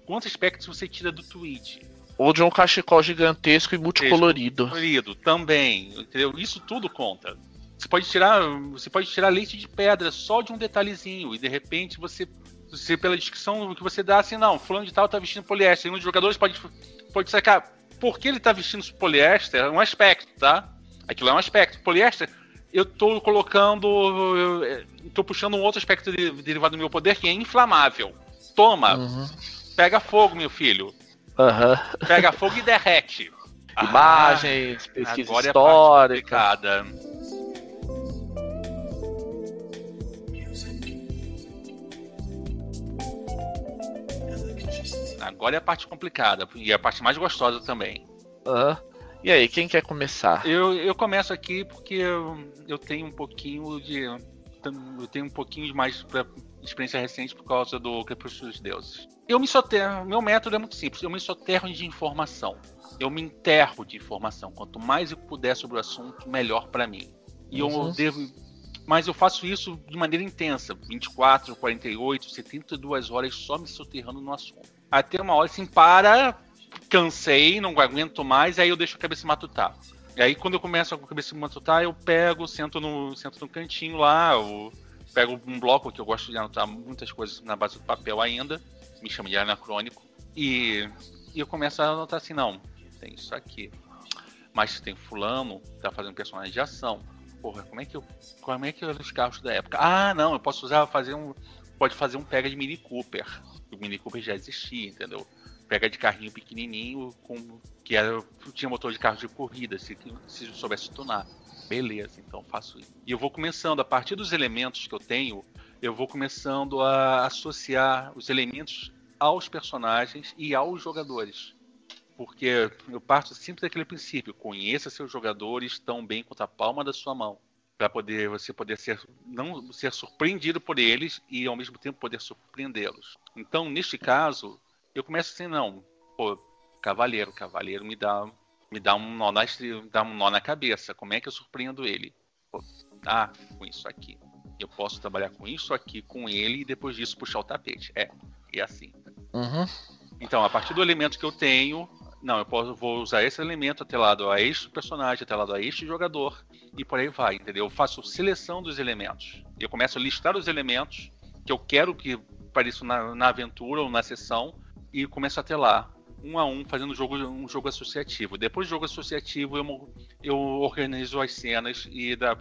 quantos aspectos você tira do tweed? Ou de um cachecol gigantesco e multicolorido. Colorido também, entendeu? Isso tudo conta. Você pode tirar, você pode tirar leite de pedra só de um detalhezinho e de repente você, você pela descrição que você dá assim, não, fulano de tal tá vestindo poliéster. E um dos jogadores pode pode sacar por que ele tá vestindo poliéster, é um aspecto, tá? Aquilo é um aspecto. Poliéster, eu tô colocando, tô puxando um outro aspecto de- derivado do meu poder que é inflamável. Toma, Uhum. pega fogo, meu filho. Aham. Pega fogo e derrete. [laughs] Imagens, Ah, pesquisa agora é a parte histórica. complicada. Agora é a parte complicada e a parte mais gostosa também. Aham. E aí, quem quer começar? Eu, eu começo aqui porque eu, eu tenho um pouquinho de. Eu tenho um pouquinho de mais pra experiência recente por causa do Crepúsculo dos Deuses. Eu me soterro. Meu método é muito simples. Eu me soterro de informação. Eu me enterro de informação. Quanto mais eu puder sobre o assunto, melhor pra mim. E Uhum. eu devo. Mas eu faço isso de maneira intensa. 24, 48, 72 horas só me soterrando no assunto. Até uma hora assim, para, cansei, não aguento mais, aí eu deixo a cabeça matutar. E aí quando eu começo a cabeça matutar, eu pego, sento no, sento no cantinho lá, eu pego um bloco que eu gosto de anotar muitas coisas na base do papel ainda, me chama de anacrônico, e, e eu começo a anotar assim, não, tem isso aqui. Mas tem fulano, tá fazendo personagem de ação. Porra, como é que eu. Como é que eram os carros da época? Ah, não, eu posso usar, fazer um. Pode fazer um pega de Mini Cooper. O Mini Cooper já existia, entendeu? Pega de carrinho pequenininho, com, que era, tinha motor de carro de corrida, se, se soubesse tunar. Beleza, então faço isso. E eu vou começando, a partir dos elementos que eu tenho, eu vou começando a associar os elementos aos personagens e aos jogadores. Porque eu parto sempre daquele princípio: conheça seus jogadores tão bem quanto a palma da sua mão. Para poder você poder ser não ser surpreendido por eles e ao mesmo tempo poder surpreendê-los. Então, neste caso, eu começo assim, não, pô, cavaleiro, cavaleiro me dá me dá um nó na dá um nó na cabeça. Como é que eu surpreendo ele? Pô, ah, com isso aqui. Eu posso trabalhar com isso aqui com ele e depois disso puxar o tapete. É, e assim. Uhum. Então, a partir do elemento que eu tenho, não, eu posso, vou usar esse elemento atrelado a este personagem, atrelado a este jogador, e por aí vai, entendeu? Eu faço seleção dos elementos. Eu começo a listar os elementos que eu quero que apareçam na, na aventura ou na sessão, e começo a atrelar um a um, fazendo um jogo, um jogo associativo. Depois do jogo associativo, eu, eu organizo as cenas e, da-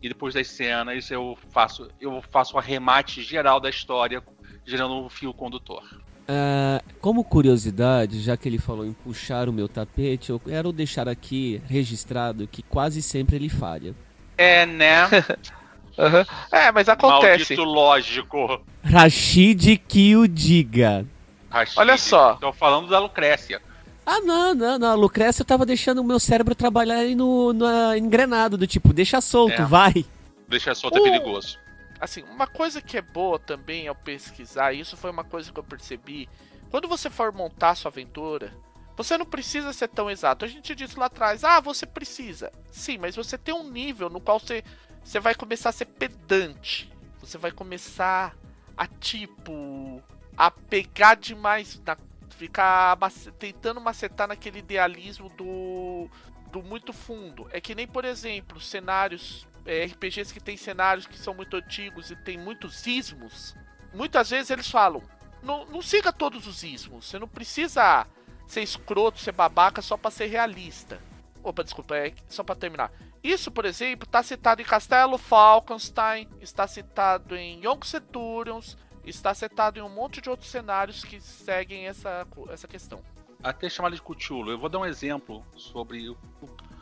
e depois das cenas eu faço eu faço o arremate geral da história, gerando um fio condutor. Ah, como curiosidade, já que ele falou em puxar o meu tapete, eu quero deixar aqui registrado que quase sempre ele falha. É, né? [laughs] Aham. É, mas acontece. Maldito lógico. Rashid que o diga. Rashid. Olha só. Tô falando da Lucrécia. Ah, não, não, não. A Lucrécia tava deixando o meu cérebro trabalhar aí no, no engrenado, do tipo, deixa solto, É. vai. Deixa solto é Uh. perigoso. Assim, uma coisa que é boa também ao pesquisar, isso foi uma coisa que eu percebi. Quando você for montar sua aventura, você não precisa ser tão exato. A gente disse lá atrás, ah, você precisa. Sim, mas você tem um nível no qual você, você vai começar a ser pedante. Você vai começar a, tipo, a pegar demais, na, ficar tentando macetar naquele idealismo do do muito fundo. É que nem, por exemplo, cenários. É, RPGs que tem cenários que são muito antigos e tem muitos ismos. Muitas vezes eles falam: não, não siga todos os ismos. Você não precisa ser escroto, ser babaca só para ser realista. Opa, desculpa, é só para terminar. Isso, por exemplo, está citado em Castelo Falkenstein, está citado em Young Centurions, está citado em um monte de outros cenários que seguem essa, essa questão. Até chamado de Cthulhu. Eu vou dar um exemplo sobre o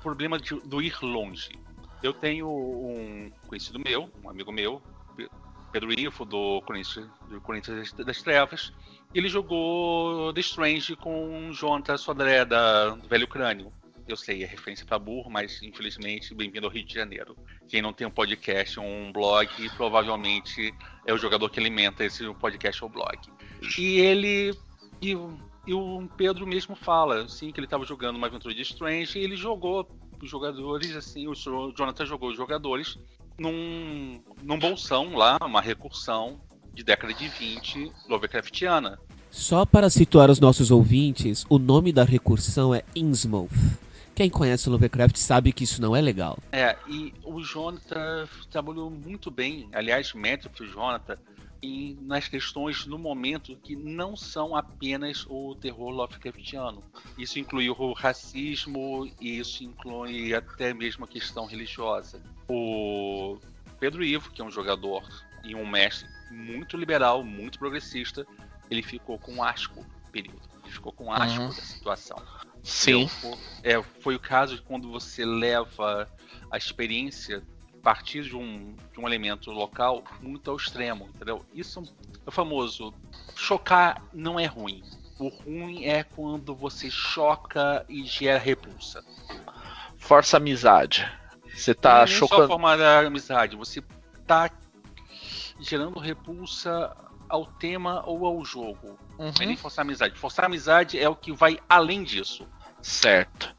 problema de, do ir longe. Eu tenho um conhecido meu, um amigo meu, Pedro Ivo, do Corinthians, do Corinthians das Trevas. Ele jogou The Strange com Jonathan Sodré, da, do Velho Crânio. Eu sei, é referência para burro, mas infelizmente, bem-vindo ao Rio de Janeiro. Quem não tem um podcast ou um blog, provavelmente é o jogador que alimenta esse podcast ou blog. E ele. E, e o Pedro mesmo fala, assim, que ele estava jogando uma aventura de Strange e ele jogou os jogadores, assim, o Jonathan jogou os jogadores num, num bolsão lá, uma recursão de década de 20 Lovecraftiana. Só para situar os nossos ouvintes, o nome da recursão é Innsmouth. Quem conhece o Lovecraft sabe que isso não é legal. É, e o Jonathan trabalhou muito bem, aliás, mérito para o Jonathan, em, nas questões no momento que não são apenas o terror Lovecraftiano. Isso inclui o racismo e isso inclui até mesmo a questão religiosa. O Pedro Ivo, que é um jogador e um mestre muito liberal, muito progressista, ele ficou com asco período. Ele ficou com asco uhum. da situação. Sim. É, foi o caso de quando você leva a experiência a partir de um, de um elemento local muito ao extremo, entendeu? Isso é o famoso chocar não é ruim. O ruim é quando você choca e gera repulsa. Força amizade. Você tá não chocando. Não só formar a amizade, você tá gerando repulsa ao tema ou ao jogo. Uhum. Não é nem forçar amizade. Forçar amizade é o que vai além disso. Certo.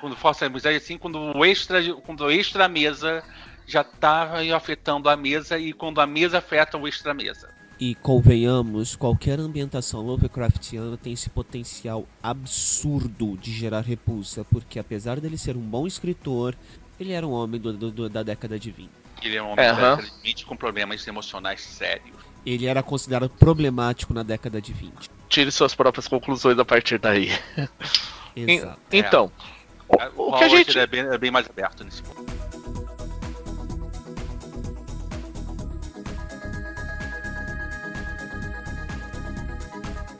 Quando força amizade, assim, quando o extra, quando o extra mesa já tá afetando a mesa e quando a mesa afeta o extra mesa. E convenhamos, qualquer ambientação Lovecraftiana tem esse potencial absurdo de gerar repulsa, porque apesar dele ser um bom escritor, ele era um homem do, do, da década de 20. Ele é um homem uhum. da década de 20 com problemas emocionais sérios. Ele era considerado problemático na década de 20. Tire suas próprias conclusões a partir daí. [laughs] Exato. Então, é. o, o que a gente é bem, é bem mais aberto nesse ponto.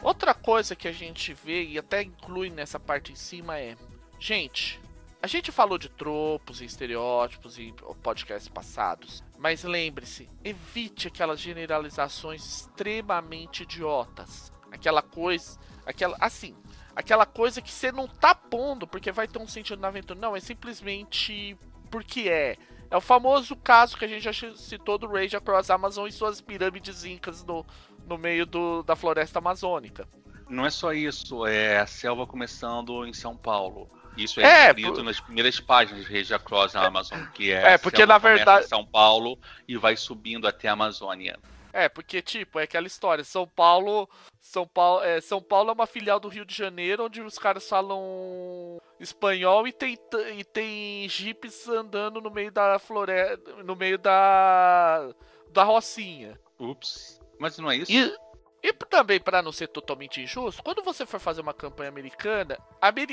Outra coisa que a gente vê e até inclui nessa parte em cima é, gente, a gente falou de tropos e estereótipos em podcasts passados, mas lembre-se, evite aquelas generalizações extremamente idiotas. Aquela coisa, aquela assim, aquela coisa que você não tá pondo porque vai ter um sentido na aventura. Não, é simplesmente porque é. É o famoso caso que a gente já citou do Rage Across Amazon e suas pirâmides incas no, no meio do, da floresta amazônica. Não é só isso, é a selva começando em São Paulo. Isso é, é escrito por... nas primeiras páginas de Rage Across Amazon, que é, é porque na verdade São Paulo e vai subindo até a Amazônia. É, porque, tipo, é aquela história. São Paulo. São Paulo, é, São Paulo é uma filial do Rio de Janeiro, onde os caras falam espanhol e tem, e tem jipes andando no meio da floresta. No meio da. da Rocinha. Ups. Mas não é isso? E, e também, para não ser totalmente injusto, quando você for fazer uma campanha americana,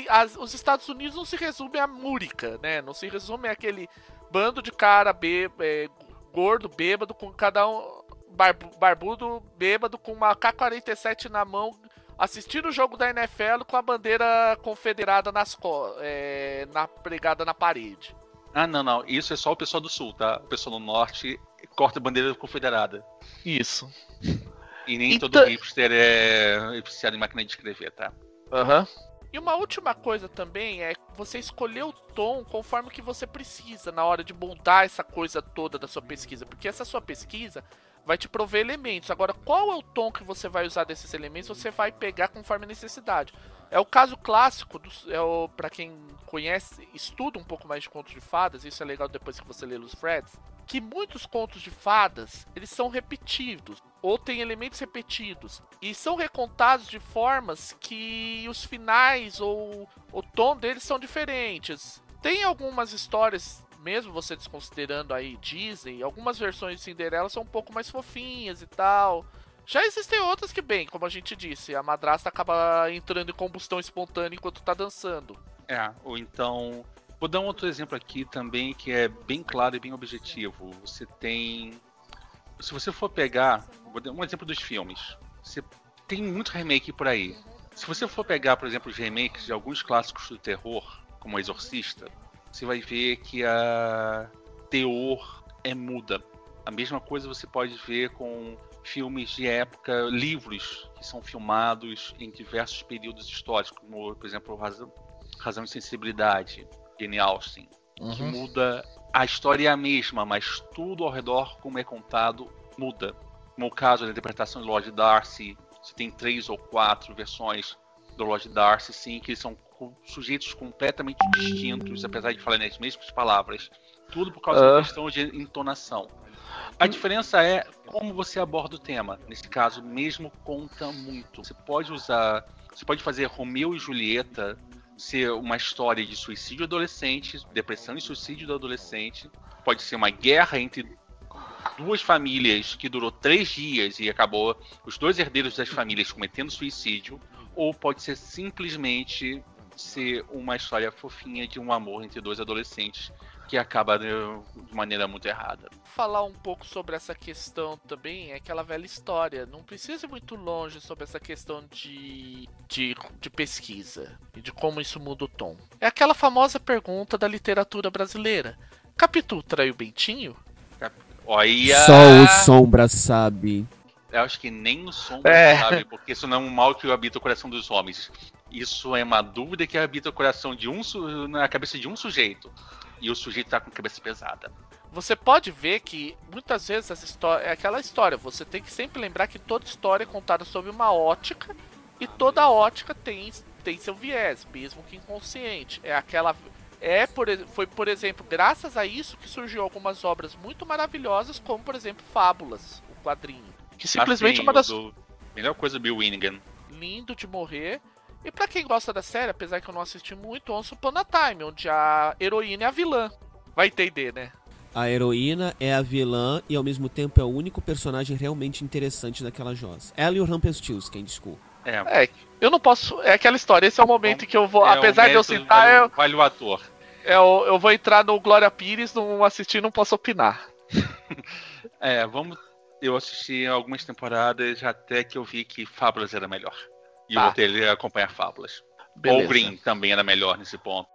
as, os Estados Unidos não se resumem a Múrica, né? Não se resume àquele bando de cara bê, é, gordo, bêbado, com cada um barbudo bêbado com uma K-47 na mão, assistindo o jogo da NFL com a bandeira confederada nas é, na pregada na parede. Ah, não, não. Isso é só o pessoal do sul, tá? O pessoal do norte corta a bandeira confederada. Isso. E nem então... todo hipster é viciado em máquina de escrever, tá? Aham. Uhum. E uma última coisa também é você escolher o tom conforme que você precisa na hora de moldar essa coisa toda da sua pesquisa, porque essa sua pesquisa vai te prover elementos. Agora, qual é o tom que você vai usar desses elementos? Você vai pegar conforme a necessidade. É o caso clássico, do, é o para quem conhece, estuda um pouco mais de contos de fadas, isso é legal depois que você lê os Freds, que muitos contos de fadas, eles são repetidos, ou têm elementos repetidos, e são recontados de formas que os finais ou o tom deles são diferentes. Tem algumas histórias, mesmo você desconsiderando aí Disney, algumas versões de Cinderela são um pouco mais fofinhas e tal. Já existem outras que, bem, como a gente disse, a madrasta acaba entrando em combustão espontânea enquanto tá dançando. É, ou então. Vou dar um outro exemplo aqui também que é bem claro e bem objetivo. Você tem. Se você for pegar. Vou dar um exemplo dos filmes. Você tem muito remake por aí. Se você for pegar, por exemplo, os remakes de alguns clássicos do terror, como Exorcista, você vai ver que a teor é muda. A mesma coisa você pode ver com filmes de época, livros que são filmados em diversos períodos históricos, como, por exemplo, Razão, Razão e Sensibilidade, Jane Austen, uhum. que muda a história é a mesma, mas tudo ao redor, como é contado, muda. Como o caso da interpretação de Lord Darcy, você tem três ou quatro versões do Lord Darcy, sim, que são sujeitos completamente distintos, apesar de falarem as mesmas palavras. Tudo por causa uh. da questão de entonação. A diferença é como você aborda o tema. Nesse caso, mesmo conta muito. Você pode usar. Você pode fazer Romeu e Julieta ser uma história de suicídio adolescente, depressão e suicídio do adolescente. Pode ser uma guerra entre duas famílias que durou três dias e acabou os dois herdeiros das famílias cometendo suicídio, ou pode ser simplesmente ser uma história fofinha de um amor entre dois adolescentes que acaba de, maneira muito errada. Falar um pouco sobre essa questão também é aquela velha história. Não precisa ir muito longe sobre essa questão de, de, de pesquisa e de como isso muda o tom. É aquela famosa pergunta da literatura brasileira. Capitu traiu Bentinho? Olha... Só o Sombra sabe. Eu acho que nem o Sombra é. sabe, porque isso não é um mal que habita o coração dos homens. Isso é uma dúvida que habita o coração de um na cabeça de um sujeito. E o sujeito tá com a cabeça pesada. Você pode ver que muitas vezes essa história é aquela história. Você tem que sempre lembrar que toda história é contada sob uma ótica e toda ótica tem, tem seu viés, mesmo que inconsciente. É aquela é por, foi, por exemplo, graças a isso que surgiu algumas obras muito maravilhosas, como, por exemplo, Fábulas, o quadrinho. Que simplesmente assim, uma das. Do... Melhor coisa do Bill Winnigan. Lindo de morrer. E para quem gosta da série, apesar que eu não assisti muito, Once Upon a Time, onde a heroína é a vilã. Vai entender, né? A heroína é a vilã e ao mesmo tempo é o único personagem realmente interessante daquela Joss. Ela e o Rumpelstiltskin, desculpa. É. é. eu não posso. É aquela história, esse é o momento que eu vou. É apesar de eu citar. Vale, eu, vale o ator. Eu, eu vou entrar no Glória Pires, não assistir, não posso opinar. [laughs] é, vamos. Eu assisti algumas temporadas até que eu vi que Fábulas era melhor. E tá. eu voltei a acompanhar Fábulas. Beleza. Ou Green também era melhor nesse ponto.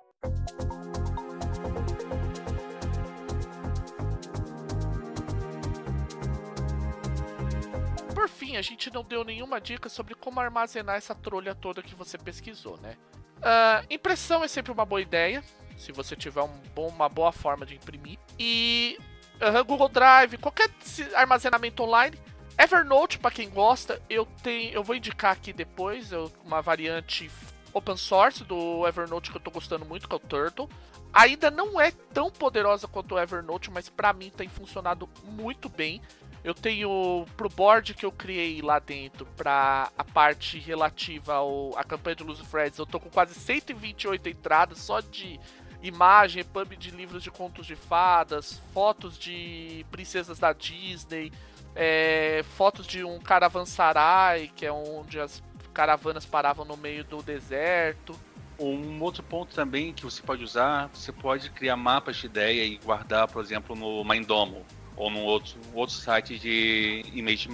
Por fim, a gente não deu nenhuma dica sobre como armazenar essa trolha toda que você pesquisou, né? Uh, impressão é sempre uma boa ideia, se você tiver um bom, uma boa forma de imprimir. E uh, Google Drive, qualquer armazenamento online Evernote, para quem gosta, eu tenho, eu vou indicar aqui depois eu, uma variante open source do Evernote que eu tô gostando muito, que é o Turtle. Ainda não é tão poderosa quanto o Evernote, mas para mim tem funcionado muito bem. Eu tenho pro board que eu criei lá dentro para a parte relativa ao a campanha de Luz Freds, eu tô com quase 128 entradas só de imagem, pub de livros de contos de fadas, fotos de princesas da Disney, é, fotos de um caravansarai, que é onde as caravanas paravam no meio do deserto. Um outro ponto também que você pode usar, você pode criar mapas de ideia e guardar, por exemplo, no Mindomo ou num outro, outro site de image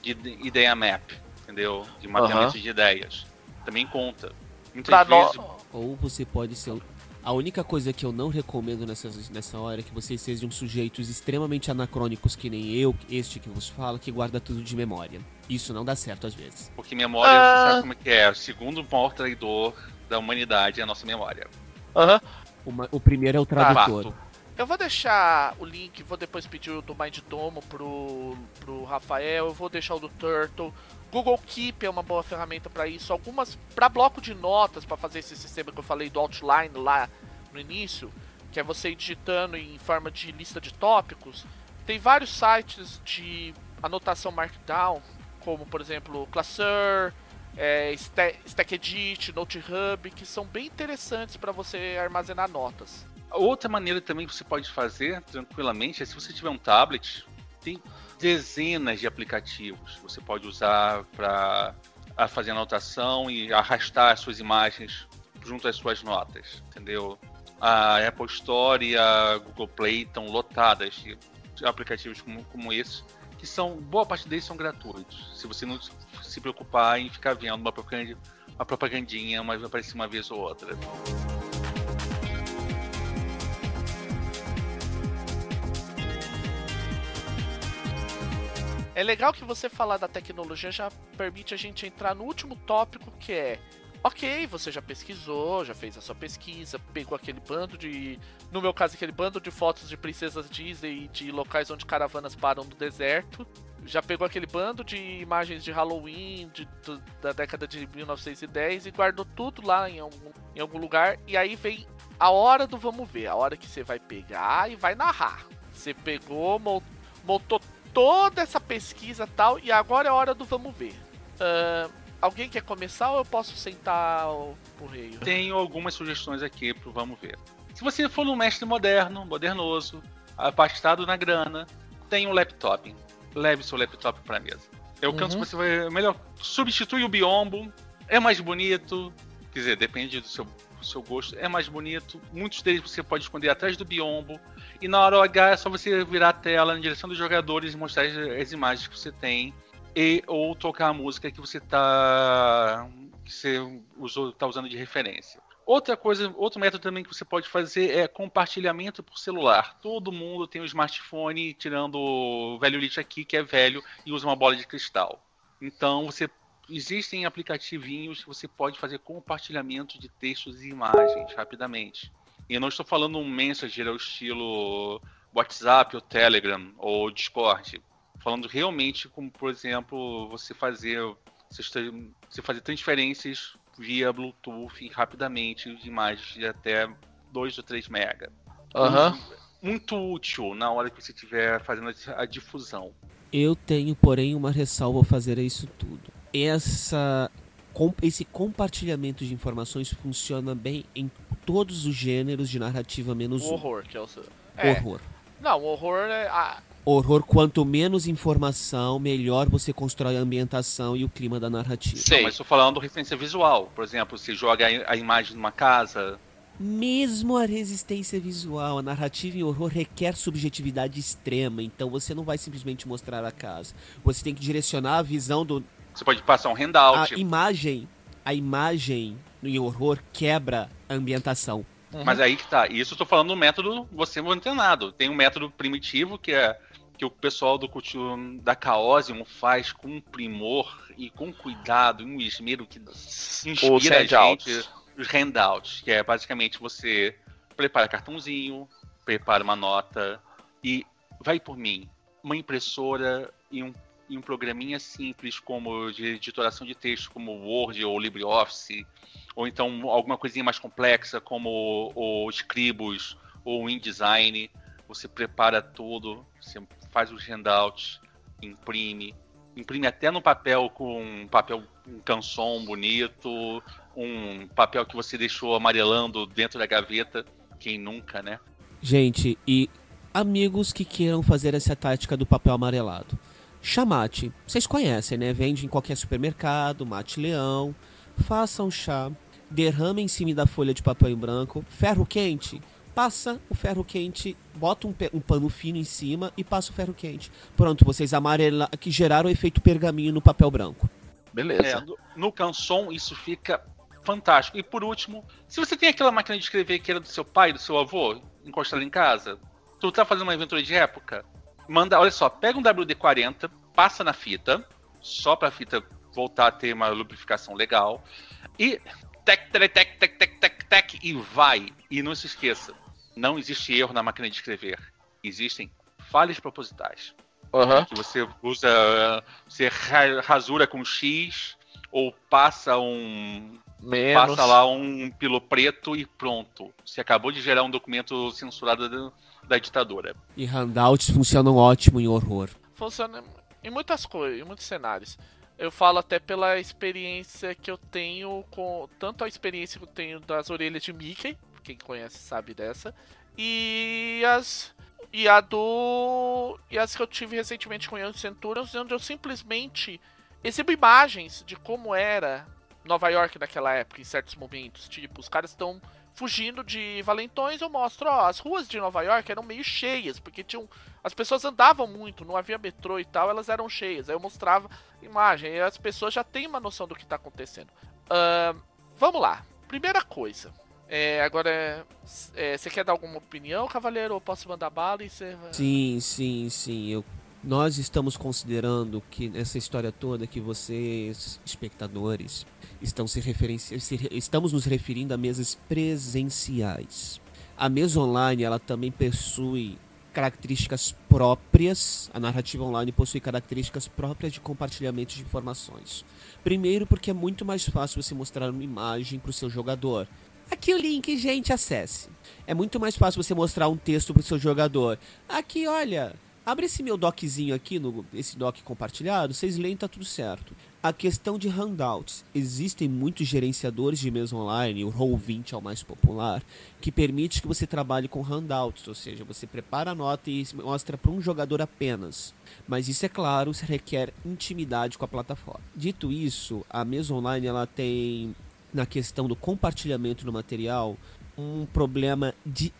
de ideia map, entendeu? De mapeamento uhum. de ideias. Também conta. Muitas pra vezes... No... Ou você pode ser a única coisa que eu não recomendo nessa, nessa hora é que vocês sejam sujeitos extremamente anacrônicos, que nem eu, este que vos fala, que guarda tudo de memória. Isso não dá certo às vezes. Porque memória, ah. você sabe como é que é? O segundo maior traidor da humanidade é a nossa memória. Aham. Uhum. O primeiro é o tradutor. Tá. Eu vou deixar o link, vou depois pedir o do Mind Domo pro, pro Rafael, eu vou deixar o do Turtle. Google Keep é uma boa ferramenta para isso. Algumas para bloco de notas, para fazer esse sistema que eu falei do outline lá no início, que é você ir digitando em forma de lista de tópicos. Tem vários sites de anotação Markdown, como por exemplo Classeur, é, StackEdit, NoteHub, que são bem interessantes para você armazenar notas. Outra maneira também que você pode fazer tranquilamente é se você tiver um tablet, tem dezenas de aplicativos que você pode usar para fazer anotação e arrastar as suas imagens junto às suas notas, entendeu? A Apple Store e a Google Play estão lotadas de aplicativos como, como esse, que são boa parte deles são gratuitos. Se você não se preocupar em ficar vendo uma propagandinha, uma propagandinha mas vai aparecer uma vez ou outra. É legal que você falar da tecnologia já permite a gente entrar no último tópico que é Ok, você já pesquisou, já fez a sua pesquisa, pegou aquele bando de. No meu caso, aquele bando de fotos de princesas Disney de locais onde caravanas param no deserto. Já pegou aquele bando de imagens de Halloween de, de, da década de 1910 e guardou tudo lá em algum, em algum lugar. E aí vem a hora do vamos ver, a hora que você vai pegar e vai narrar. Você pegou, montou toda essa pesquisa tal, e agora é a hora do vamos ver. Uh, alguém quer começar ou eu posso sentar o, o rei? Tenho algumas sugestões aqui pro vamos ver. Se você for um mestre moderno, modernoso, afastado na grana, tem um laptop. Leve seu laptop pra mesa. É o uhum. canto que você vai. Melhor, substitui o biombo, é mais bonito. Quer dizer, depende do seu, do seu gosto, é mais bonito. Muitos deles você pode esconder atrás do biombo. E na hora H é só você virar a tela na direção dos jogadores e mostrar as, as imagens que você tem. E, ou tocar a música que você tá. que você usou, tá usando de referência. Outra coisa, outro método também que você pode fazer é compartilhamento por celular. Todo mundo tem um smartphone, tirando o velho lixo aqui, que é velho, e usa uma bola de cristal. Então você existem aplicativinhos que você pode fazer compartilhamento de textos e imagens rapidamente. E eu não estou falando um Messenger ao estilo WhatsApp ou Telegram ou Discord. Falando realmente como, por exemplo, você fazer você fazer transferências via Bluetooth rapidamente de imagens de até 2 ou 3 mega. Uhum. Muito útil na hora que você estiver fazendo a difusão. Eu tenho, porém, uma ressalva a fazer a isso tudo. Essa, esse compartilhamento de informações funciona bem em todos os gêneros de narrativa menos o horror, um. que é o seu. É. Horror. Não, o horror é. Ah. Horror, quanto menos informação, melhor você constrói a ambientação e o clima da narrativa. Sim, mas estou falando referência visual. Por exemplo, se joga a imagem numa casa. Mesmo a resistência visual, a narrativa em horror requer subjetividade extrema, então você não vai simplesmente mostrar a casa. Você tem que direcionar a visão do. Você pode passar um handout. A imagem, a imagem em horror quebra a ambientação. Uhum. Mas aí que tá. Isso eu tô falando do método você treinado. Tem um método primitivo que é que o pessoal do cultivo da Chaosium faz com primor e com cuidado, um esmero que inspira a gente. Os handouts, que é basicamente você prepara cartãozinho, prepara uma nota e vai por mim. Uma impressora e um, e um programinha simples como de editoração de texto, como Word ou LibreOffice, ou então alguma coisinha mais complexa como o Scribus ou o InDesign. Você prepara tudo, você faz os handouts, imprime, imprime até no papel com um papel um canção bonito, um papel que você deixou amarelando dentro da gaveta, quem nunca, né? Gente, e amigos que queiram fazer essa tática do papel amarelado. Chamate, vocês conhecem, né? Vende em qualquer supermercado, mate leão. Faça um chá, derrama em cima da folha de papel em branco, ferro quente, passa o ferro quente, bota um, um, pano fino em cima e passa o ferro quente. Pronto, vocês amarela que geraram o efeito pergaminho no papel branco. Beleza. É, no, no canson isso fica fantástico. E por último, se você tem aquela máquina de escrever que era do seu pai, do seu avô, encostada em casa, tu tá fazendo uma aventura de época, manda, olha só, pega um WD-40, passa na fita, só pra fita voltar a ter uma lubrificação legal, e tec, tec, tec, tec, tec, tec, tec, e vai. E não se esqueça, não existe erro na máquina de escrever. Existem falhas propositais. Uhum. Que você usa, você rasura com X ou passa um Menos. passa lá um pilo preto e pronto. Você acabou de gerar um documento censurado da, ditadura. E handouts funcionam ótimo em horror. Funciona em muitas coisas, em muitos cenários. Eu falo até pela experiência que eu tenho com. Tanto a experiência que eu tenho das orelhas de Mickey, quem conhece sabe dessa. e as e a do e as que eu tive recentemente com Young Centurions, onde eu simplesmente exibo imagens de como era Nova York naquela época em certos momentos, tipo, os caras estão fugindo de valentões, eu mostro, ó, as ruas de Nova York eram meio cheias, porque tinham as pessoas andavam muito, não havia metrô e tal, elas eram cheias. Aí eu mostrava imagem e as pessoas já têm uma noção do que está acontecendo. Uh, vamos lá. Primeira coisa. É, agora, é, você quer dar alguma opinião, cavaleiro? Ou posso mandar bala e você Sim, sim, sim. Eu, nós estamos considerando que nessa história toda que vocês, espectadores, estão se referenciando, estamos nos referindo a mesas presenciais. A mesa online, ela também possui características próprias, a narrativa online possui características próprias de compartilhamento de informações. Primeiro, porque é muito mais fácil você mostrar uma imagem para o seu jogador. Aqui o link, gente, acesse. É muito mais fácil você mostrar um texto para o seu jogador. Aqui, olha, abre esse meu doczinho aqui, no, esse doc compartilhado, vocês leem, tá tudo certo. A questão de handouts. Existem muitos gerenciadores de mesa online, o Roll20 é o mais popular, que permite que você trabalhe com handouts, ou seja, você prepara a nota e mostra para um jogador apenas. Mas isso é claro, requer intimidade com a plataforma. Dito isso, a mesa online ela tem na questão do compartilhamento do material um problema de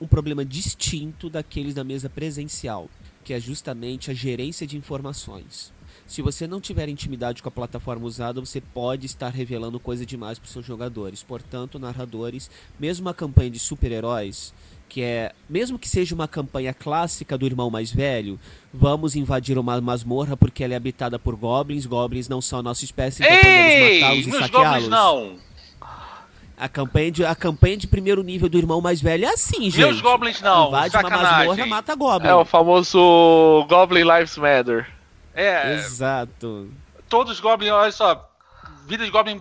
um problema distinto daqueles da mesa presencial, que é justamente a gerência de informações. Se você não tiver intimidade com a plataforma usada, você pode estar revelando coisa demais para os seus jogadores. Portanto, narradores, mesmo uma campanha de super-heróis, que é, mesmo que seja uma campanha clássica do irmão mais velho, vamos invadir uma masmorra porque ela é habitada por goblins, goblins não são a nossa espécie, então Ei, podemos matá-los e saqueá-los. não! A campanha, de, a campanha de primeiro nível do irmão mais velho é assim, gente. Meus goblins não, Invade sacanagem. uma masmorra, mata goblin. É o famoso Goblin Lives Matter. É. Exato. Todos os Goblin, olha só. Vida de Goblin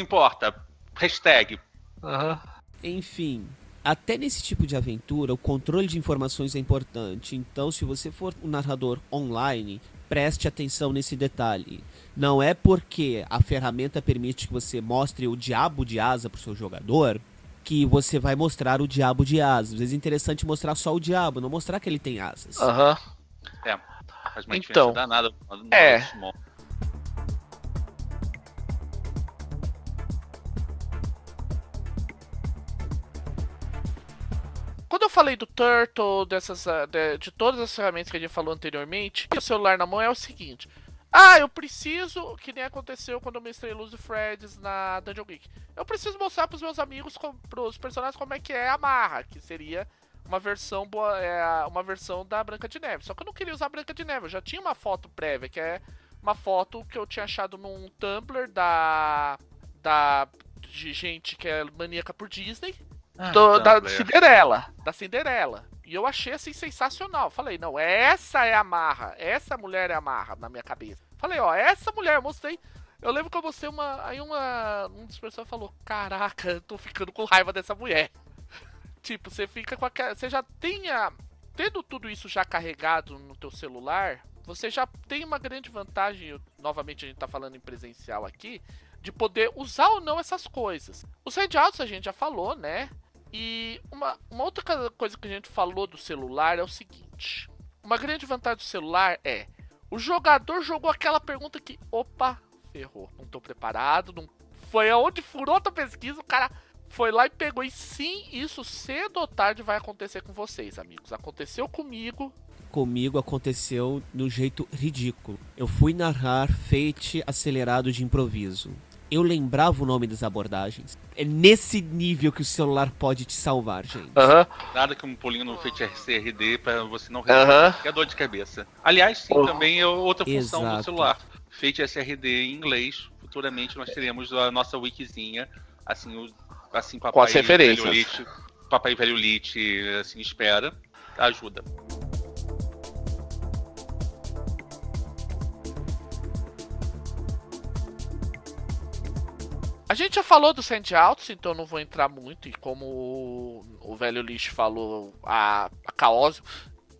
importa. Hashtag. Uhum. Enfim, até nesse tipo de aventura, o controle de informações é importante. Então, se você for um narrador online, preste atenção nesse detalhe. Não é porque a ferramenta permite que você mostre o diabo de asa para o seu jogador que você vai mostrar o diabo de asas. Às vezes é interessante mostrar só o diabo, não mostrar que ele tem asas. Aham. Uhum. É faz uma então, danada. É. Quando eu falei do Turtle, dessas, ah, de, de, todas as ferramentas que a gente falou anteriormente, o celular na mão é o seguinte. Ah, eu preciso, que nem aconteceu quando eu mestrei Luz e Freds na Dungeon Geek. Eu preciso mostrar pros meus amigos, pros personagens, como é que é a marra, que seria uma versão boa, é, uma versão da Branca de Neve. Só que eu não queria usar Branca de Neve, eu já tinha uma foto prévia, que é uma foto que eu tinha achado num Tumblr da da de gente que é maníaca por Disney, ah, do, da Cinderela, da Cinderela. E eu achei assim sensacional. Falei, não, essa é a marra, essa mulher é a marra na minha cabeça. Falei, ó, essa mulher, mostrei. Eu lembro que eu mostrei uma. Aí uma. Um dos pessoas falou: Caraca, eu tô ficando com raiva dessa mulher. [laughs] Tipo, você fica com aquela. Você já tenha. Tendo tudo isso já carregado no teu celular, você já tem uma grande vantagem. Novamente a gente tá falando em presencial aqui. De poder usar ou não essas coisas. Os handouts a gente já falou, né? E uma, uma outra coisa que a gente falou do celular é o seguinte: uma grande vantagem do celular é o jogador jogou aquela pergunta que, opa, ferrou, não tô preparado, não foi aonde furou a pesquisa, o cara foi lá e pegou. E sim, isso cedo ou tarde vai acontecer com vocês, amigos. Aconteceu comigo. Comigo aconteceu no jeito ridículo. Eu fui narrar Fate acelerado de improviso. Eu lembrava o nome das abordagens. É nesse nível que o celular pode te salvar, gente. Uhum. Nada que um pulinho no Fate CRD para você não resolver uhum. dor de cabeça. Aliás, sim, uhum. também é outra função Exato. do celular. Fate SRD em inglês. Futuramente nós teremos a nossa wikizinha, assim, assim papai com as referências. Velho Lit, papai velho Lit, assim espera, ajuda. A gente já falou dos handouts, então não vou entrar muito. E como o, velho lixo falou, a, a Caosio,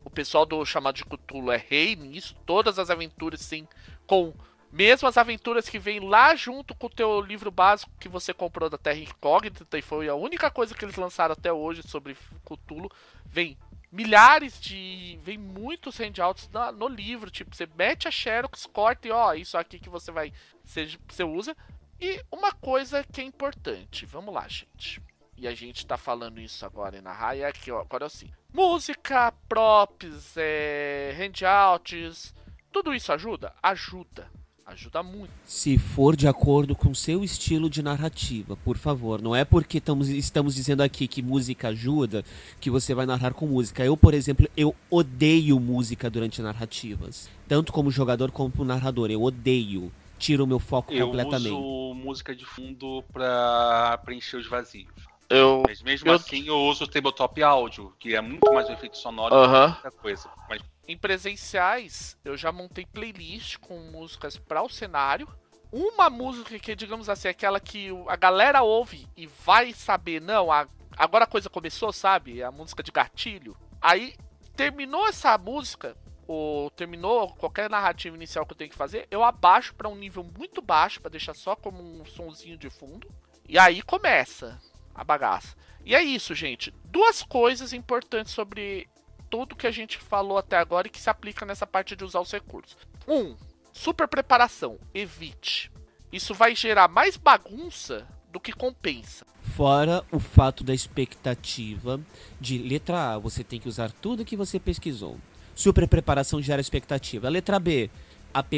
o pessoal do chamado de Cthulhu é rei nisso. Todas as aventuras, sim, com Mesmo as aventuras que vêm lá junto com o teu livro básico que você comprou da Terra Incógnita, e foi a única coisa que eles lançaram até hoje sobre Cthulhu, vem milhares de. Vem muitos handouts no livro. Tipo, você mete a Xerox, corta e ó, isso aqui que você vai. Você, você usa. E uma coisa que é importante. Vamos lá, gente. E a gente tá falando isso agora na raia aqui, ó. Agora é assim. Música, props, é, handouts. Tudo isso ajuda? Ajuda. Ajuda muito. Se for de acordo com seu estilo de narrativa, por favor. Não é porque tamo, estamos dizendo aqui que música ajuda que você vai narrar com música. Eu, por exemplo, eu odeio música durante narrativas. Tanto como jogador como narrador. Eu odeio. Tiro o meu foco eu completamente. Eu uso música de fundo para preencher os vazios. Eu, Mas mesmo eu... assim eu uso o tabletop áudio, que é muito mais um efeito sonoro uh -huh. que outra coisa. Mas em presenciais, eu já montei playlist com músicas para o cenário. Uma música que, digamos assim, é aquela que a galera ouve e vai saber, não, a, agora a coisa começou, sabe? A música de gatilho. Aí terminou essa música, ou terminou qualquer narrativa inicial que eu tenho que fazer, eu abaixo para um nível muito baixo, para deixar só como um sonzinho de fundo. E aí começa a bagaça. E é isso, gente. Duas coisas importantes sobre tudo que a gente falou até agora e que se aplica nessa parte de usar os recursos. Um, super preparação, evite. Isso vai gerar mais bagunça do que compensa. Fora o fato da expectativa de letra A, você tem que usar tudo que você pesquisou. Super preparação gera expectativa. Letra B,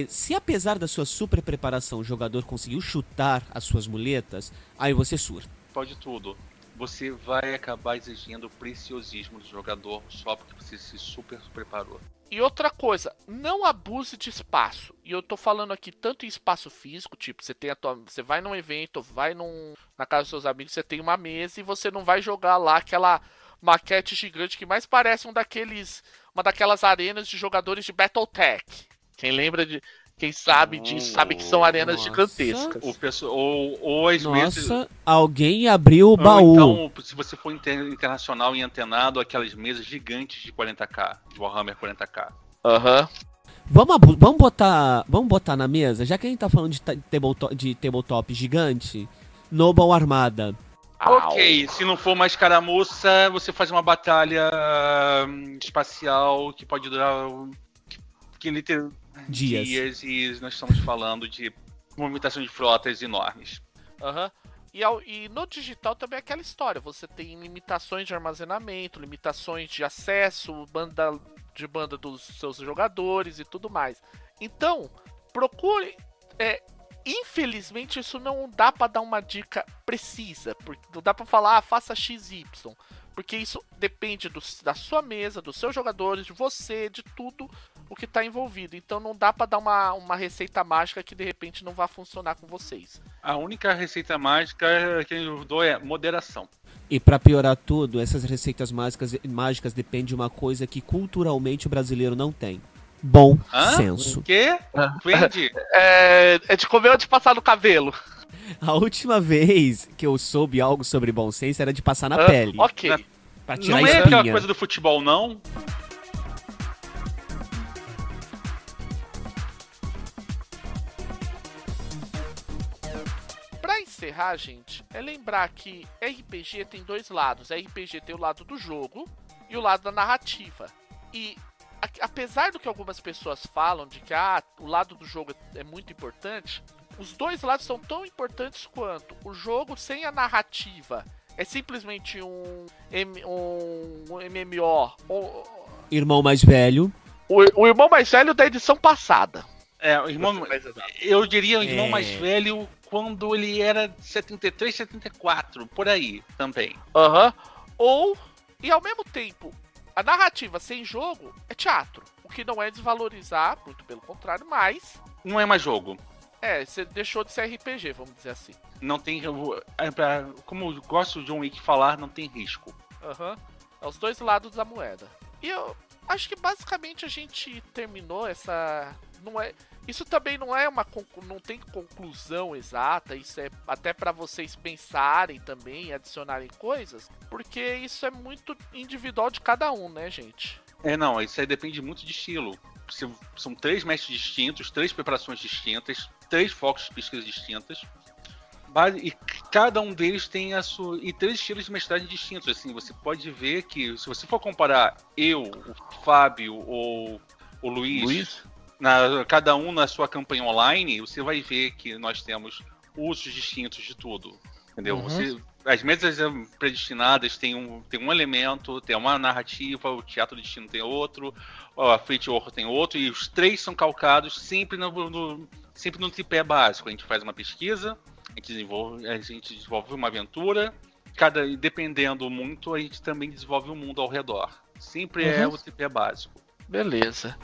se apesar da sua super preparação o jogador conseguiu chutar as suas muletas, aí você surta. Pode tudo você vai acabar exigindo o preciosismo do jogador só porque você se super preparou. E outra coisa, não abuse de espaço. E eu tô falando aqui tanto em espaço físico, tipo, você tem a tua, você vai num evento, vai num, na casa dos seus amigos, você tem uma mesa e você não vai jogar lá aquela maquete gigante que mais parece um daqueles, uma daquelas arenas de jogadores de BattleTech. Quem lembra de quem sabe disso sabe que são arenas Nossa. gigantescas. O pessoal, ou, ou às Nossa, vezes. alguém abriu o baú. Então, se você for internacional e antenado, aquelas mesas gigantes de 40k, de Warhammer 40k. Aham. Uhum. Vamos, vamos, botar, vamos botar na mesa, já que a gente tá falando de, tabletop, de tabletop gigante, Noble Armada. Ok, se não for uma escaramuça, você faz uma batalha hum, espacial que pode durar. que, que literalmente dias. dias e nós estamos falando de movimentação de frotas enormes. Aham. Uhum. E, ao, e, no digital também é aquela história. Você tem limitações de armazenamento, limitações de acesso, banda de banda dos seus jogadores e tudo mais. Então, procure. É, infelizmente, isso não dá para dar uma dica precisa. Porque não dá para falar, ah, faça XY. Porque isso depende do, da sua mesa, dos seus jogadores, de você, de tudo o que está envolvido. Então não dá para dar uma, uma receita mágica que de repente não vai funcionar com vocês. A única receita mágica que eu dou é moderação. E para piorar tudo, essas receitas mágicas, mágicas dependem de uma coisa que culturalmente o brasileiro não tem. Bom Hã? senso. O quê? Vende? É, é de comer ou de passar no cabelo? A última vez que eu soube algo sobre bom senso era de passar na pele. Ok. Pra tirar não é aquela coisa do futebol, não? Pra encerrar, gente, é lembrar que RPG tem dois lados. RPG tem o lado do jogo e o lado da narrativa. E apesar do que algumas pessoas falam de que ah, o lado do jogo é muito importante, os dois lados são tão importantes quanto o jogo sem a narrativa. É simplesmente um, um, um MMO. Um, irmão mais velho. O, o, irmão mais velho da edição passada. É, o irmão. Eu diria o irmão é. mais velho quando ele era 73, 74, por aí também. Aham. Uhum. Ou, e ao mesmo tempo, a narrativa sem jogo é teatro. O que não é desvalorizar, muito pelo contrário, mas. Não é mais jogo. É, você deixou de ser RPG, vamos dizer assim. Não tem. É como eu gosto de John Wick falar, não tem risco. Aham. Uhum. É os dois lados da moeda. E eu acho que basicamente a gente terminou essa. Não é. Isso também não é uma. Não tem conclusão exata. Isso é até para vocês pensarem também, adicionarem coisas. Porque isso é muito individual de cada um, né, gente? É, não. Isso aí depende muito de estilo. são três mestres distintos, três preparações distintas, três focos de pesquisa distintas. E cada um deles tem a sua. E três estilos de mestragem distintos. Assim, você pode ver que, se você for comparar eu, o Fábio ou o Luiz, Luiz? Na, cada um na sua campanha online, você vai ver que nós temos usos distintos de tudo. Entendeu? Uhum. Você, as mesas predestinadas têm um, tem um elemento, tem uma narrativa, o Teatro Destino tem outro, a Fate Horror tem outro, e os três são calcados sempre no, no, sempre no tripé básico. A gente faz uma pesquisa, a gente desenvolve, a gente desenvolve uma aventura, cada dependendo muito, a gente também desenvolve o um mundo ao redor. Sempre é uhum. é o tripé básico. Beleza.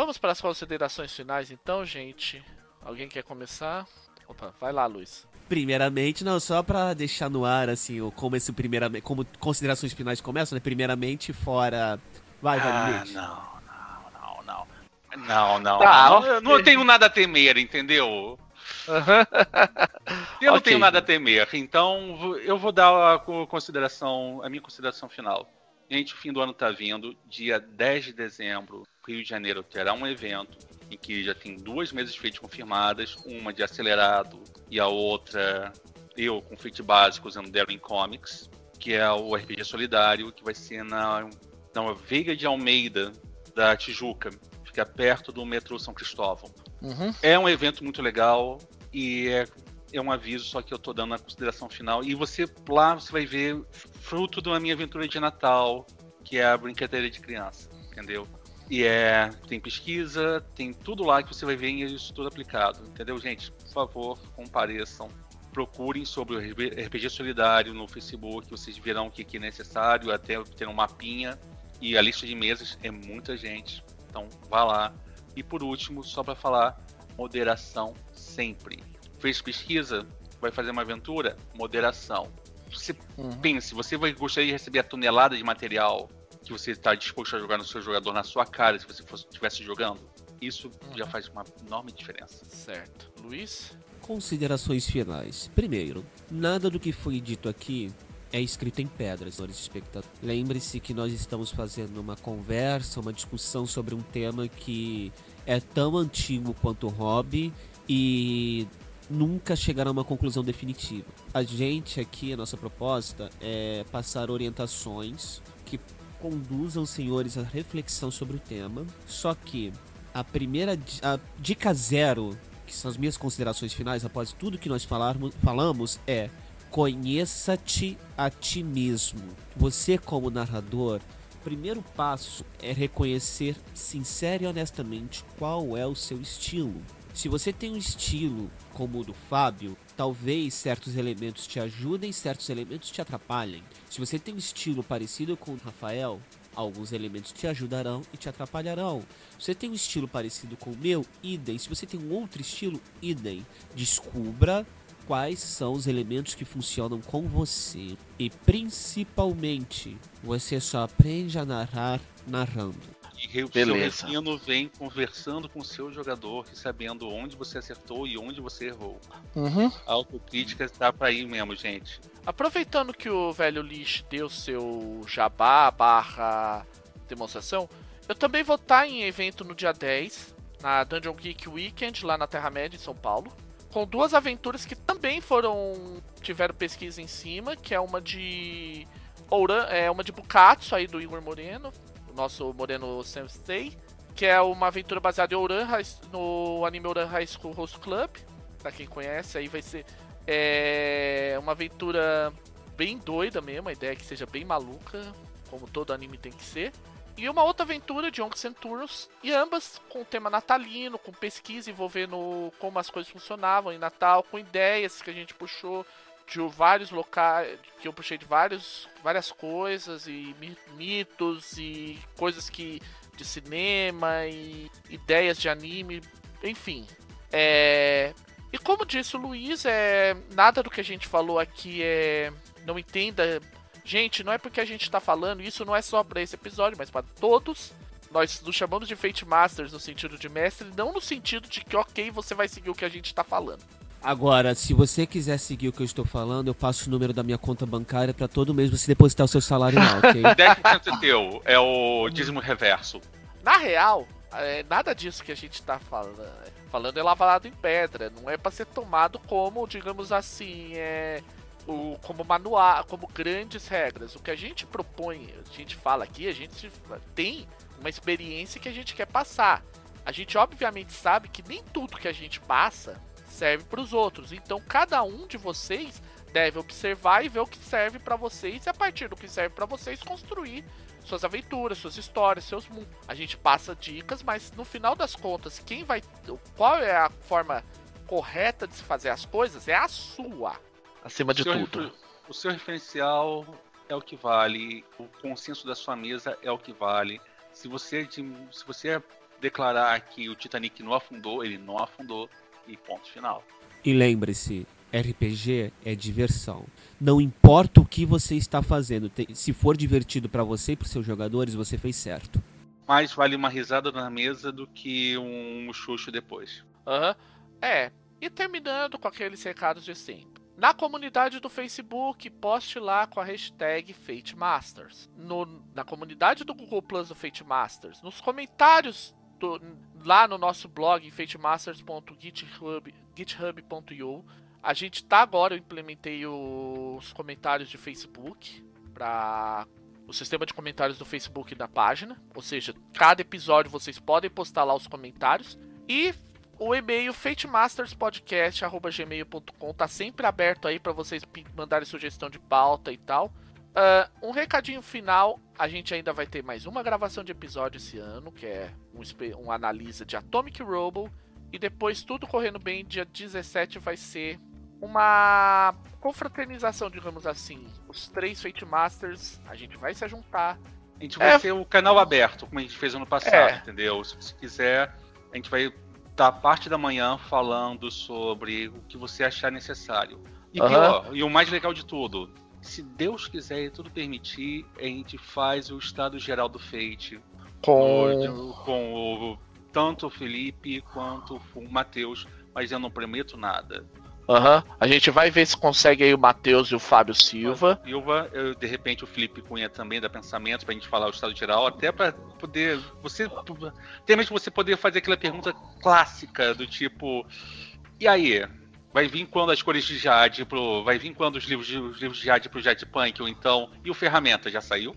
Vamos para as considerações finais então, gente. Alguém quer começar? Opa, vai lá, Luiz. Primeiramente, não, só para deixar no ar, assim, como esse primeiramente, como considerações finais começam, né? Primeiramente, fora. Vai, vai, ah, não, não, não, não. Não, não. Tá, não, eu não tenho nada a temer, entendeu? [laughs] eu não okay. tenho nada a temer, então eu vou dar a consideração, a minha consideração final. Gente, o fim do ano tá vindo, dia 10 de dezembro, Rio de Janeiro terá um evento em que já tem duas mesas de feito confirmadas, uma de acelerado e a outra eu com feito básico usando Daring Comics, que é o RPG solidário, que vai ser na, na Veiga de Almeida, da Tijuca, fica perto do metrô São Cristóvão. Uhum. É um evento muito legal e é, é um aviso, só que eu tô dando a consideração final. E você lá você vai ver fruto da minha aventura de Natal, que é a brincadeira de criança, entendeu? E é, tem pesquisa, tem tudo lá que você vai ver isso tudo aplicado, entendeu, gente? Por favor, compareçam. Procurem sobre o RPG Solidário no Facebook, vocês verão o que é necessário, até ter um mapinha. E a lista de mesas é muita gente, então vá lá. E por último, só para falar, moderação sempre. Fez pesquisa, vai fazer uma aventura, moderação. Você uhum. pense, você vai gostaria de receber a tonelada de material que você está disposto a jogar no seu jogador na sua cara se você estivesse jogando, isso uhum. já faz uma enorme diferença. Certo. Luiz? Considerações finais. Primeiro, nada do que foi dito aqui é escrito em pedras, senhores espectadores. Lembre-se que nós estamos fazendo uma conversa, uma discussão sobre um tema que é tão antigo quanto o hobby e nunca chegará a uma conclusão definitiva. A gente aqui, a nossa proposta é passar orientações que conduzam os senhores à reflexão sobre o tema. Só que a primeira a dica zero, que são as minhas considerações finais após tudo que nós falarmos, falamos, é conheça-te a ti mesmo. Você, como narrador, o primeiro passo é reconhecer sincero e honestamente qual é o seu estilo. Se você tem um estilo como o do Fábio, talvez certos elementos te ajudem, certos elementos te atrapalhem. Se você tem um estilo parecido com o Rafael, alguns elementos te ajudarão e te atrapalharão. Se você tem um estilo parecido com o meu, idem. Se você tem um outro estilo, idem. Descubra quais são os elementos que funcionam com você. E principalmente, você só aprende a narrar narrando. E o Beleza. seu refino vem conversando com o seu jogador e sabendo onde você acertou e onde você errou. Uhum. A autocrítica está para aí mesmo, gente. Aproveitando que o velho Lish deu seu jabá barra demonstração, eu também vou estar em evento no dia 10, na Dungeon Geek Weekend, lá na Terra-média, em São Paulo. Com duas aventuras que também foram. tiveram pesquisa em cima, que é uma de. Ouran, é uma de Bukatsu aí do Igor Moreno, o nosso Moreno Sensei, que é uma aventura baseada em Ouran, no anime Ouran High School Host Club. Pra quem conhece, aí vai ser é uma aventura bem doida mesmo, a ideia é que seja bem maluca, como todo anime tem que ser. E uma outra aventura de Young Centurions, e ambas com tema natalino, com pesquisa envolvendo como as coisas funcionavam em Natal, com ideias que a gente puxou de vários locais, que eu puxei de vários, várias coisas e mitos e coisas que de cinema e ideias de anime, enfim. É... E como disse o Luiz, é nada do que a gente falou aqui é não entenda. Gente, não é porque a gente está falando, isso não é só para esse episódio, mas para todos. Nós nos chamamos de Fate Masters no sentido de mestre, não no sentido de que, ok, você vai seguir o que a gente está falando. Agora, se você quiser seguir o que eu estou falando, eu passo o número da minha conta bancária para todo mês você depositar o seu salário lá, ok? [laughs] 10% é teu, é o dízimo reverso. Na real, é, nada disso que a gente tá falando, falando é lavado em pedra. Não é para ser tomado como, digamos assim, é, o, como manual, como grandes regras. O que a gente propõe, a gente fala aqui, a gente tem uma experiência que a gente quer passar. A gente obviamente sabe que nem tudo que a gente passa serve para os outros. Então cada um de vocês deve observar e ver o que serve para vocês e a partir do que serve para vocês construir suas aventuras, suas histórias, seus mundos. A gente passa dicas, mas no final das contas, quem vai qual é a forma correta de se fazer as coisas é a sua, acima de tudo. O seu referencial é o que vale, o consenso da sua mesa é o que vale. Se você se você declarar que o Titanic não afundou, ele não afundou e ponto final. E lembre-se, RPG é diversão. Não importa o que você está fazendo, se for divertido para você e para seus jogadores, você fez certo. Mais vale uma risada na mesa do que um chucho depois. Aham. Uhum. É. E terminando com aqueles recados de sempre. Na comunidade do Facebook, poste lá com a hashtag FateMasters. No, na comunidade do Google Plus do FateMasters. Nos comentários do, lá no nosso blog fatemasters.github.io. A gente tá agora, eu implementei os comentários de Facebook para o sistema de comentários do Facebook da página, ou seja, cada episódio vocês podem postar lá os comentários e o e-mail fatemasterspodcast@gmail.com tá sempre aberto aí para vocês mandarem sugestão de pauta e tal. Uh, um recadinho final: a gente ainda vai ter mais uma gravação de episódio esse ano, que é um, um analisa de Atomic Robo. E depois, tudo correndo bem, dia 17 vai ser uma confraternização, digamos assim. Os três Fate Masters, a gente vai se juntar. A gente vai é... ter o canal aberto, como a gente fez ano passado, é. entendeu? Se você quiser, a gente vai estar parte da manhã falando sobre o que você achar necessário. E, pior, e o mais legal de tudo, se Deus quiser e tudo permitir, a gente faz o estado geral do Fate. Com, com o, tanto o Felipe quanto o Matheus, mas eu não prometo nada. Uhum. A gente vai ver se consegue aí o Matheus e o Fábio Silva. Silva, eu, de repente o Felipe Cunha também dá pensamento pra gente falar o estado geral, até para poder. Você. Até mesmo você poder fazer aquela pergunta clássica do tipo. E aí? Vai vir quando as cores de Jade pro. Vai vir quando os livros de, os livros de Jade pro Jade Punk, ou então. E o Ferramenta já saiu?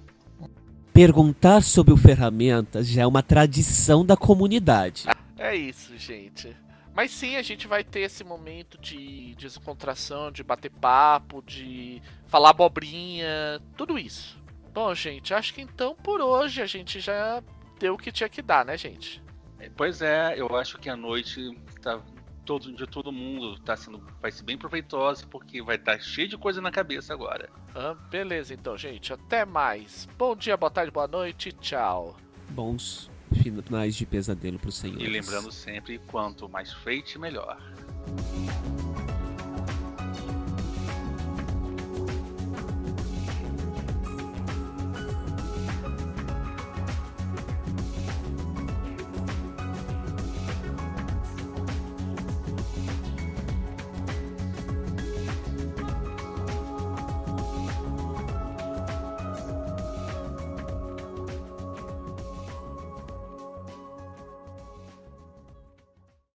Perguntar sobre o Ferramenta já é uma tradição da comunidade. É isso, gente. Mas sim, a gente vai ter esse momento de descontração, de bater papo, de falar abobrinha, tudo isso. Bom, gente, acho que então por hoje a gente já deu o que tinha que dar, né, gente? Pois é, eu acho que a noite tá todo, de todo mundo tá sendo, vai ser bem proveitosa, porque vai estar tá cheio de coisa na cabeça agora. Ah, beleza, então, gente. Até mais. Bom dia, boa tarde, boa noite. Tchau. Bons finais de pesadelo pro senhor. E lembrando sempre, quanto mais feite, melhor.